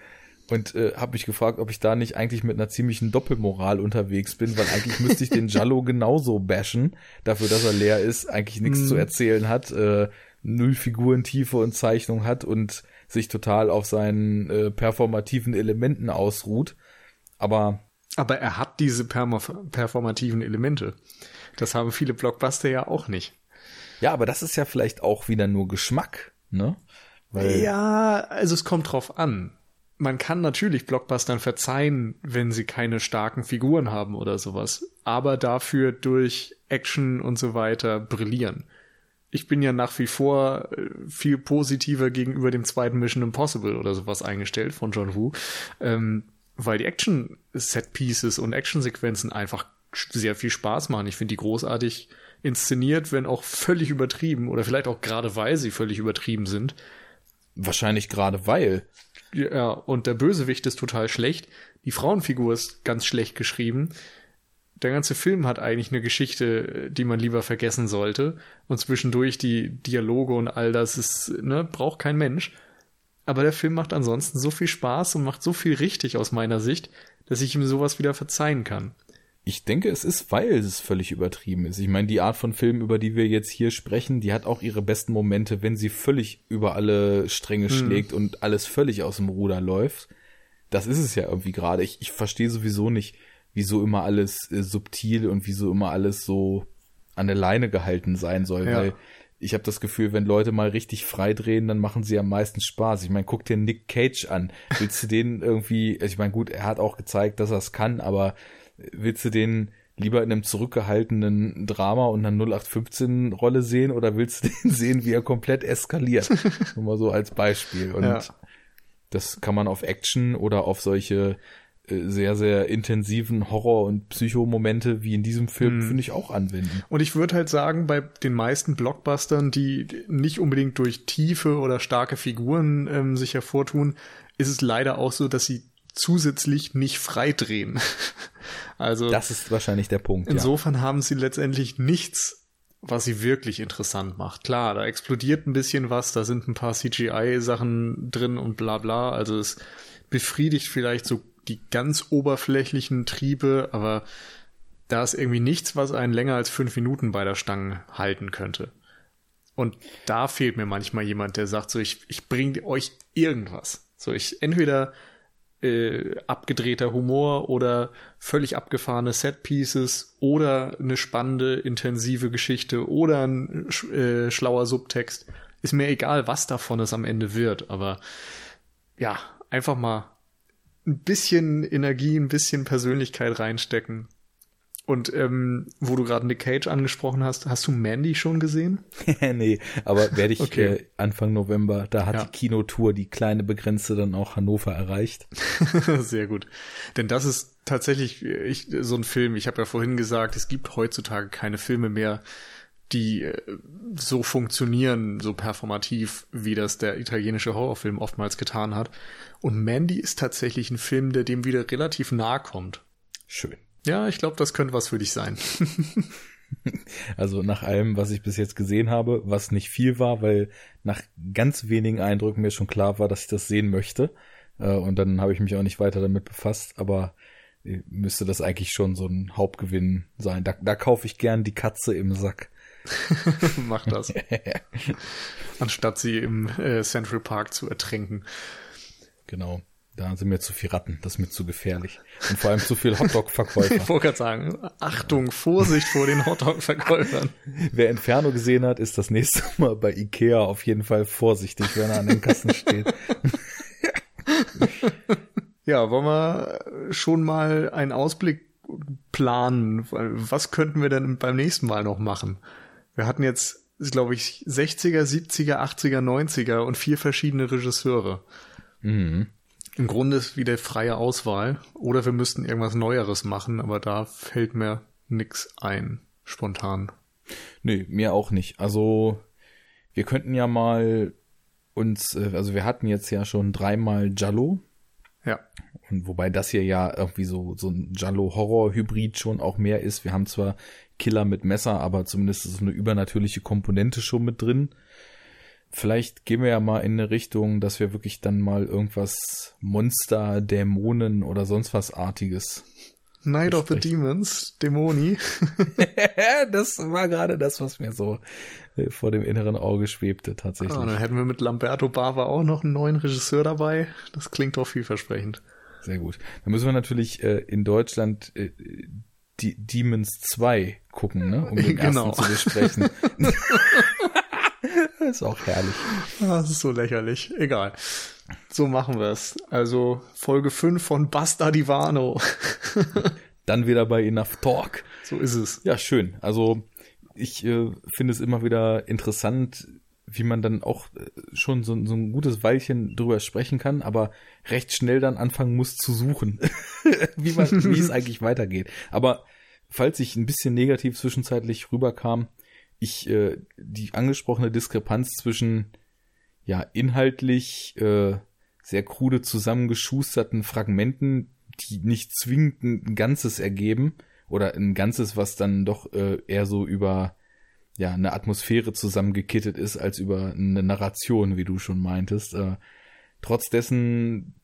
Und äh, habe mich gefragt, ob ich da nicht eigentlich mit einer ziemlichen Doppelmoral unterwegs bin, weil eigentlich müsste ich den [LAUGHS] Jallo genauso bashen, dafür, dass er leer ist, eigentlich nichts mm. zu erzählen hat, äh, null Figurentiefe und Zeichnung hat und sich total auf seinen äh, performativen Elementen ausruht. Aber aber er hat diese performativen Elemente. Das haben viele Blockbuster ja auch nicht. Ja, aber das ist ja vielleicht auch wieder nur Geschmack, ne? Weil ja, also es kommt drauf an. Man kann natürlich Blockbustern verzeihen, wenn sie keine starken Figuren haben oder sowas, aber dafür durch Action und so weiter brillieren. Ich bin ja nach wie vor äh, viel positiver gegenüber dem zweiten Mission Impossible oder sowas eingestellt von John Woo, ähm, weil die Action-Set-Pieces und Action-Sequenzen einfach sehr viel Spaß machen. Ich finde die großartig inszeniert, wenn auch völlig übertrieben oder vielleicht auch gerade weil sie völlig übertrieben sind. Wahrscheinlich gerade weil. Ja, und der Bösewicht ist total schlecht. Die Frauenfigur ist ganz schlecht geschrieben. Der ganze Film hat eigentlich eine Geschichte, die man lieber vergessen sollte. Und zwischendurch die Dialoge und all das ist, ne, braucht kein Mensch. Aber der Film macht ansonsten so viel Spaß und macht so viel richtig aus meiner Sicht, dass ich ihm sowas wieder verzeihen kann. Ich denke, es ist, weil es völlig übertrieben ist. Ich meine, die Art von Film, über die wir jetzt hier sprechen, die hat auch ihre besten Momente, wenn sie völlig über alle Stränge hm. schlägt und alles völlig aus dem Ruder läuft. Das ist es ja irgendwie gerade. Ich, ich verstehe sowieso nicht, wieso immer alles äh, subtil und wieso immer alles so an der Leine gehalten sein soll, ja. weil ich habe das Gefühl, wenn Leute mal richtig frei drehen, dann machen sie am meisten Spaß. Ich meine, guck dir Nick Cage an. Willst du den irgendwie, ich meine, gut, er hat auch gezeigt, dass er es kann, aber willst du den lieber in einem zurückgehaltenen Drama und einer 0815 Rolle sehen oder willst du [LAUGHS] den sehen, wie er komplett eskaliert? [LAUGHS] Nur mal so als Beispiel. Und ja. das kann man auf Action oder auf solche äh, sehr, sehr intensiven Horror- und Psychomomente wie in diesem Film, mhm. finde ich, auch anwenden. Und ich würde halt sagen, bei den meisten Blockbustern, die nicht unbedingt durch tiefe oder starke Figuren ähm, sich hervortun, ist es leider auch so, dass sie zusätzlich nicht freidrehen. [LAUGHS] also das ist wahrscheinlich der Punkt. Insofern ja. haben sie letztendlich nichts, was sie wirklich interessant macht. Klar, da explodiert ein bisschen was, da sind ein paar CGI-Sachen drin und bla bla. Also es befriedigt vielleicht so die ganz oberflächlichen Triebe, aber da ist irgendwie nichts, was einen länger als fünf Minuten bei der Stange halten könnte. Und da fehlt mir manchmal jemand, der sagt so, ich, ich bringe euch irgendwas. So, ich entweder äh, abgedrehter Humor oder völlig abgefahrene Setpieces oder eine spannende, intensive Geschichte oder ein äh, schlauer Subtext. Ist mir egal, was davon es am Ende wird, aber ja, einfach mal ein bisschen Energie, ein bisschen Persönlichkeit reinstecken Und ähm, wo du gerade Nick Cage angesprochen hast, hast du Mandy schon gesehen? [LAUGHS] nee, aber werde ich okay. äh, Anfang November, da hat ja. die Kinotour die kleine Begrenzte dann auch Hannover erreicht. [LAUGHS] Sehr gut. Denn das ist tatsächlich ich, so ein Film, ich habe ja vorhin gesagt, es gibt heutzutage keine Filme mehr, die äh, so funktionieren, so performativ, wie das der italienische Horrorfilm oftmals getan hat. Und Mandy ist tatsächlich ein Film, der dem wieder relativ nahe kommt. Schön. Ja, ich glaube, das könnte was für dich sein. [LAUGHS] also nach allem, was ich bis jetzt gesehen habe, was nicht viel war, weil nach ganz wenigen Eindrücken mir schon klar war, dass ich das sehen möchte. Äh, und dann habe ich mich auch nicht weiter damit befasst, aber äh, müsste das eigentlich schon so ein Hauptgewinn sein. Da, da kaufe ich gern die Katze im Sack. [LAUGHS] Mach das. [LAUGHS] Anstatt sie im äh, Central Park zu ertränken. Genau. Da sind mir zu viel Ratten, das ist mir zu gefährlich. Und vor allem zu viel Hotdog-Verkäufer. [LAUGHS] ich wollte gerade sagen, Achtung, Vorsicht vor den Hotdog-Verkäufern. [LAUGHS] Wer Inferno gesehen hat, ist das nächste Mal bei Ikea auf jeden Fall vorsichtig, wenn er an den Kassen steht. [LAUGHS] ja, wollen wir schon mal einen Ausblick planen? Was könnten wir denn beim nächsten Mal noch machen? Wir hatten jetzt, glaube ich, 60er, 70er, 80er, 90er und vier verschiedene Regisseure. Mhm. Im Grunde ist wieder freie Auswahl. Oder wir müssten irgendwas Neueres machen, aber da fällt mir nix ein, spontan. Nee, mir auch nicht. Also, wir könnten ja mal uns, äh, also wir hatten jetzt ja schon dreimal Jallo. Ja. Und wobei das hier ja irgendwie so, so ein Jallo-Horror-Hybrid schon auch mehr ist. Wir haben zwar Killer mit Messer, aber zumindest ist eine übernatürliche Komponente schon mit drin. Vielleicht gehen wir ja mal in eine Richtung, dass wir wirklich dann mal irgendwas Monster, Dämonen oder sonst was artiges. Night of the Demons, Dämoni. [LAUGHS] das war gerade das, was mir so äh, vor dem inneren Auge schwebte, tatsächlich. Ah, dann hätten wir mit Lamberto Bava auch noch einen neuen Regisseur dabei. Das klingt doch vielversprechend. Sehr gut. Dann müssen wir natürlich äh, in Deutschland äh, die Demons 2 gucken, ne? um den [LAUGHS] genau. ersten zu besprechen. [LAUGHS] ist auch herrlich. [LAUGHS] Ah, das ist so lächerlich. Egal. So machen wir es. Also Folge 5 von Basta Divano. [LAUGHS] Dann wieder bei Enough Talk. So ist es. Ja, schön. Also ich äh, finde es immer wieder interessant, wie man dann auch äh, schon so, so ein gutes Weilchen drüber sprechen kann, aber recht schnell dann anfangen muss zu suchen, [LAUGHS] wie, man, wie es eigentlich weitergeht. Aber falls ich ein bisschen negativ zwischenzeitlich rüberkam, ich äh, die angesprochene Diskrepanz zwischen ja inhaltlich äh, sehr krude zusammengeschusterten Fragmenten, die nicht zwingend ein Ganzes ergeben oder ein Ganzes, was dann doch äh, eher so über ja eine Atmosphäre zusammengekittet ist als über eine Narration, wie du schon meintest. Äh, trotz dessen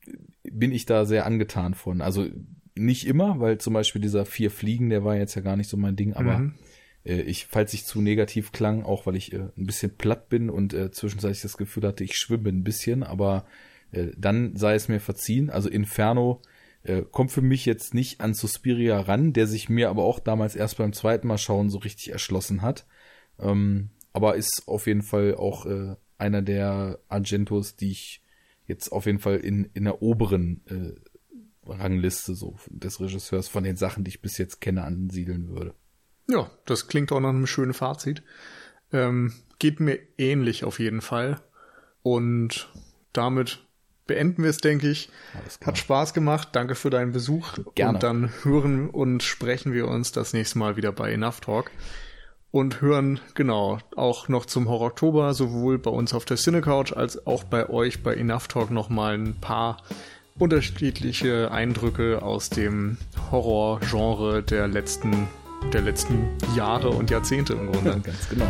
bin ich da sehr angetan von. Also nicht immer, weil zum Beispiel dieser vier Fliegen, der war jetzt ja gar nicht so mein Ding, aber mhm. Äh, ich, falls ich zu negativ klang, auch weil ich äh, ein bisschen platt bin und äh, zwischenzeitlich das Gefühl hatte, ich schwimme ein bisschen, aber äh, dann sei es mir verziehen. Also Inferno äh, kommt für mich jetzt nicht an Suspiria ran, der sich mir aber auch damals erst beim zweiten Mal schauen so richtig erschlossen hat. Ähm, aber ist auf jeden Fall auch äh, einer der Argentos, die ich jetzt auf jeden Fall in, in der oberen äh, Rangliste so des Regisseurs von den Sachen, die ich bis jetzt kenne, ansiedeln würde. Ja, das klingt auch nach einem schönen Fazit. Ähm, geht mir ähnlich auf jeden Fall. Und damit beenden wir es, denke ich. Hat Spaß gemacht. Danke für deinen Besuch. Gerne. Und dann hören und sprechen wir uns das nächste Mal wieder bei Enough Talk. Und hören, genau, auch noch zum Horror Oktober, sowohl bei uns auf der Cinecouch als auch bei euch bei Enough Talk nochmal ein paar unterschiedliche Eindrücke aus dem Horror-Genre der letzten der letzten Jahre und Jahrzehnte im Grunde. [LAUGHS] Ganz genau.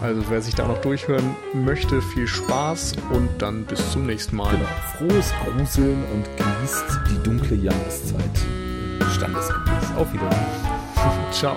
Also wer sich da noch durchhören möchte, viel Spaß und dann bis zum nächsten Mal. Genau. Frohes Gruseln und genießt die dunkle Jahreszeit. Standesgemäß. Auf Wiedersehen. [LAUGHS] Ciao.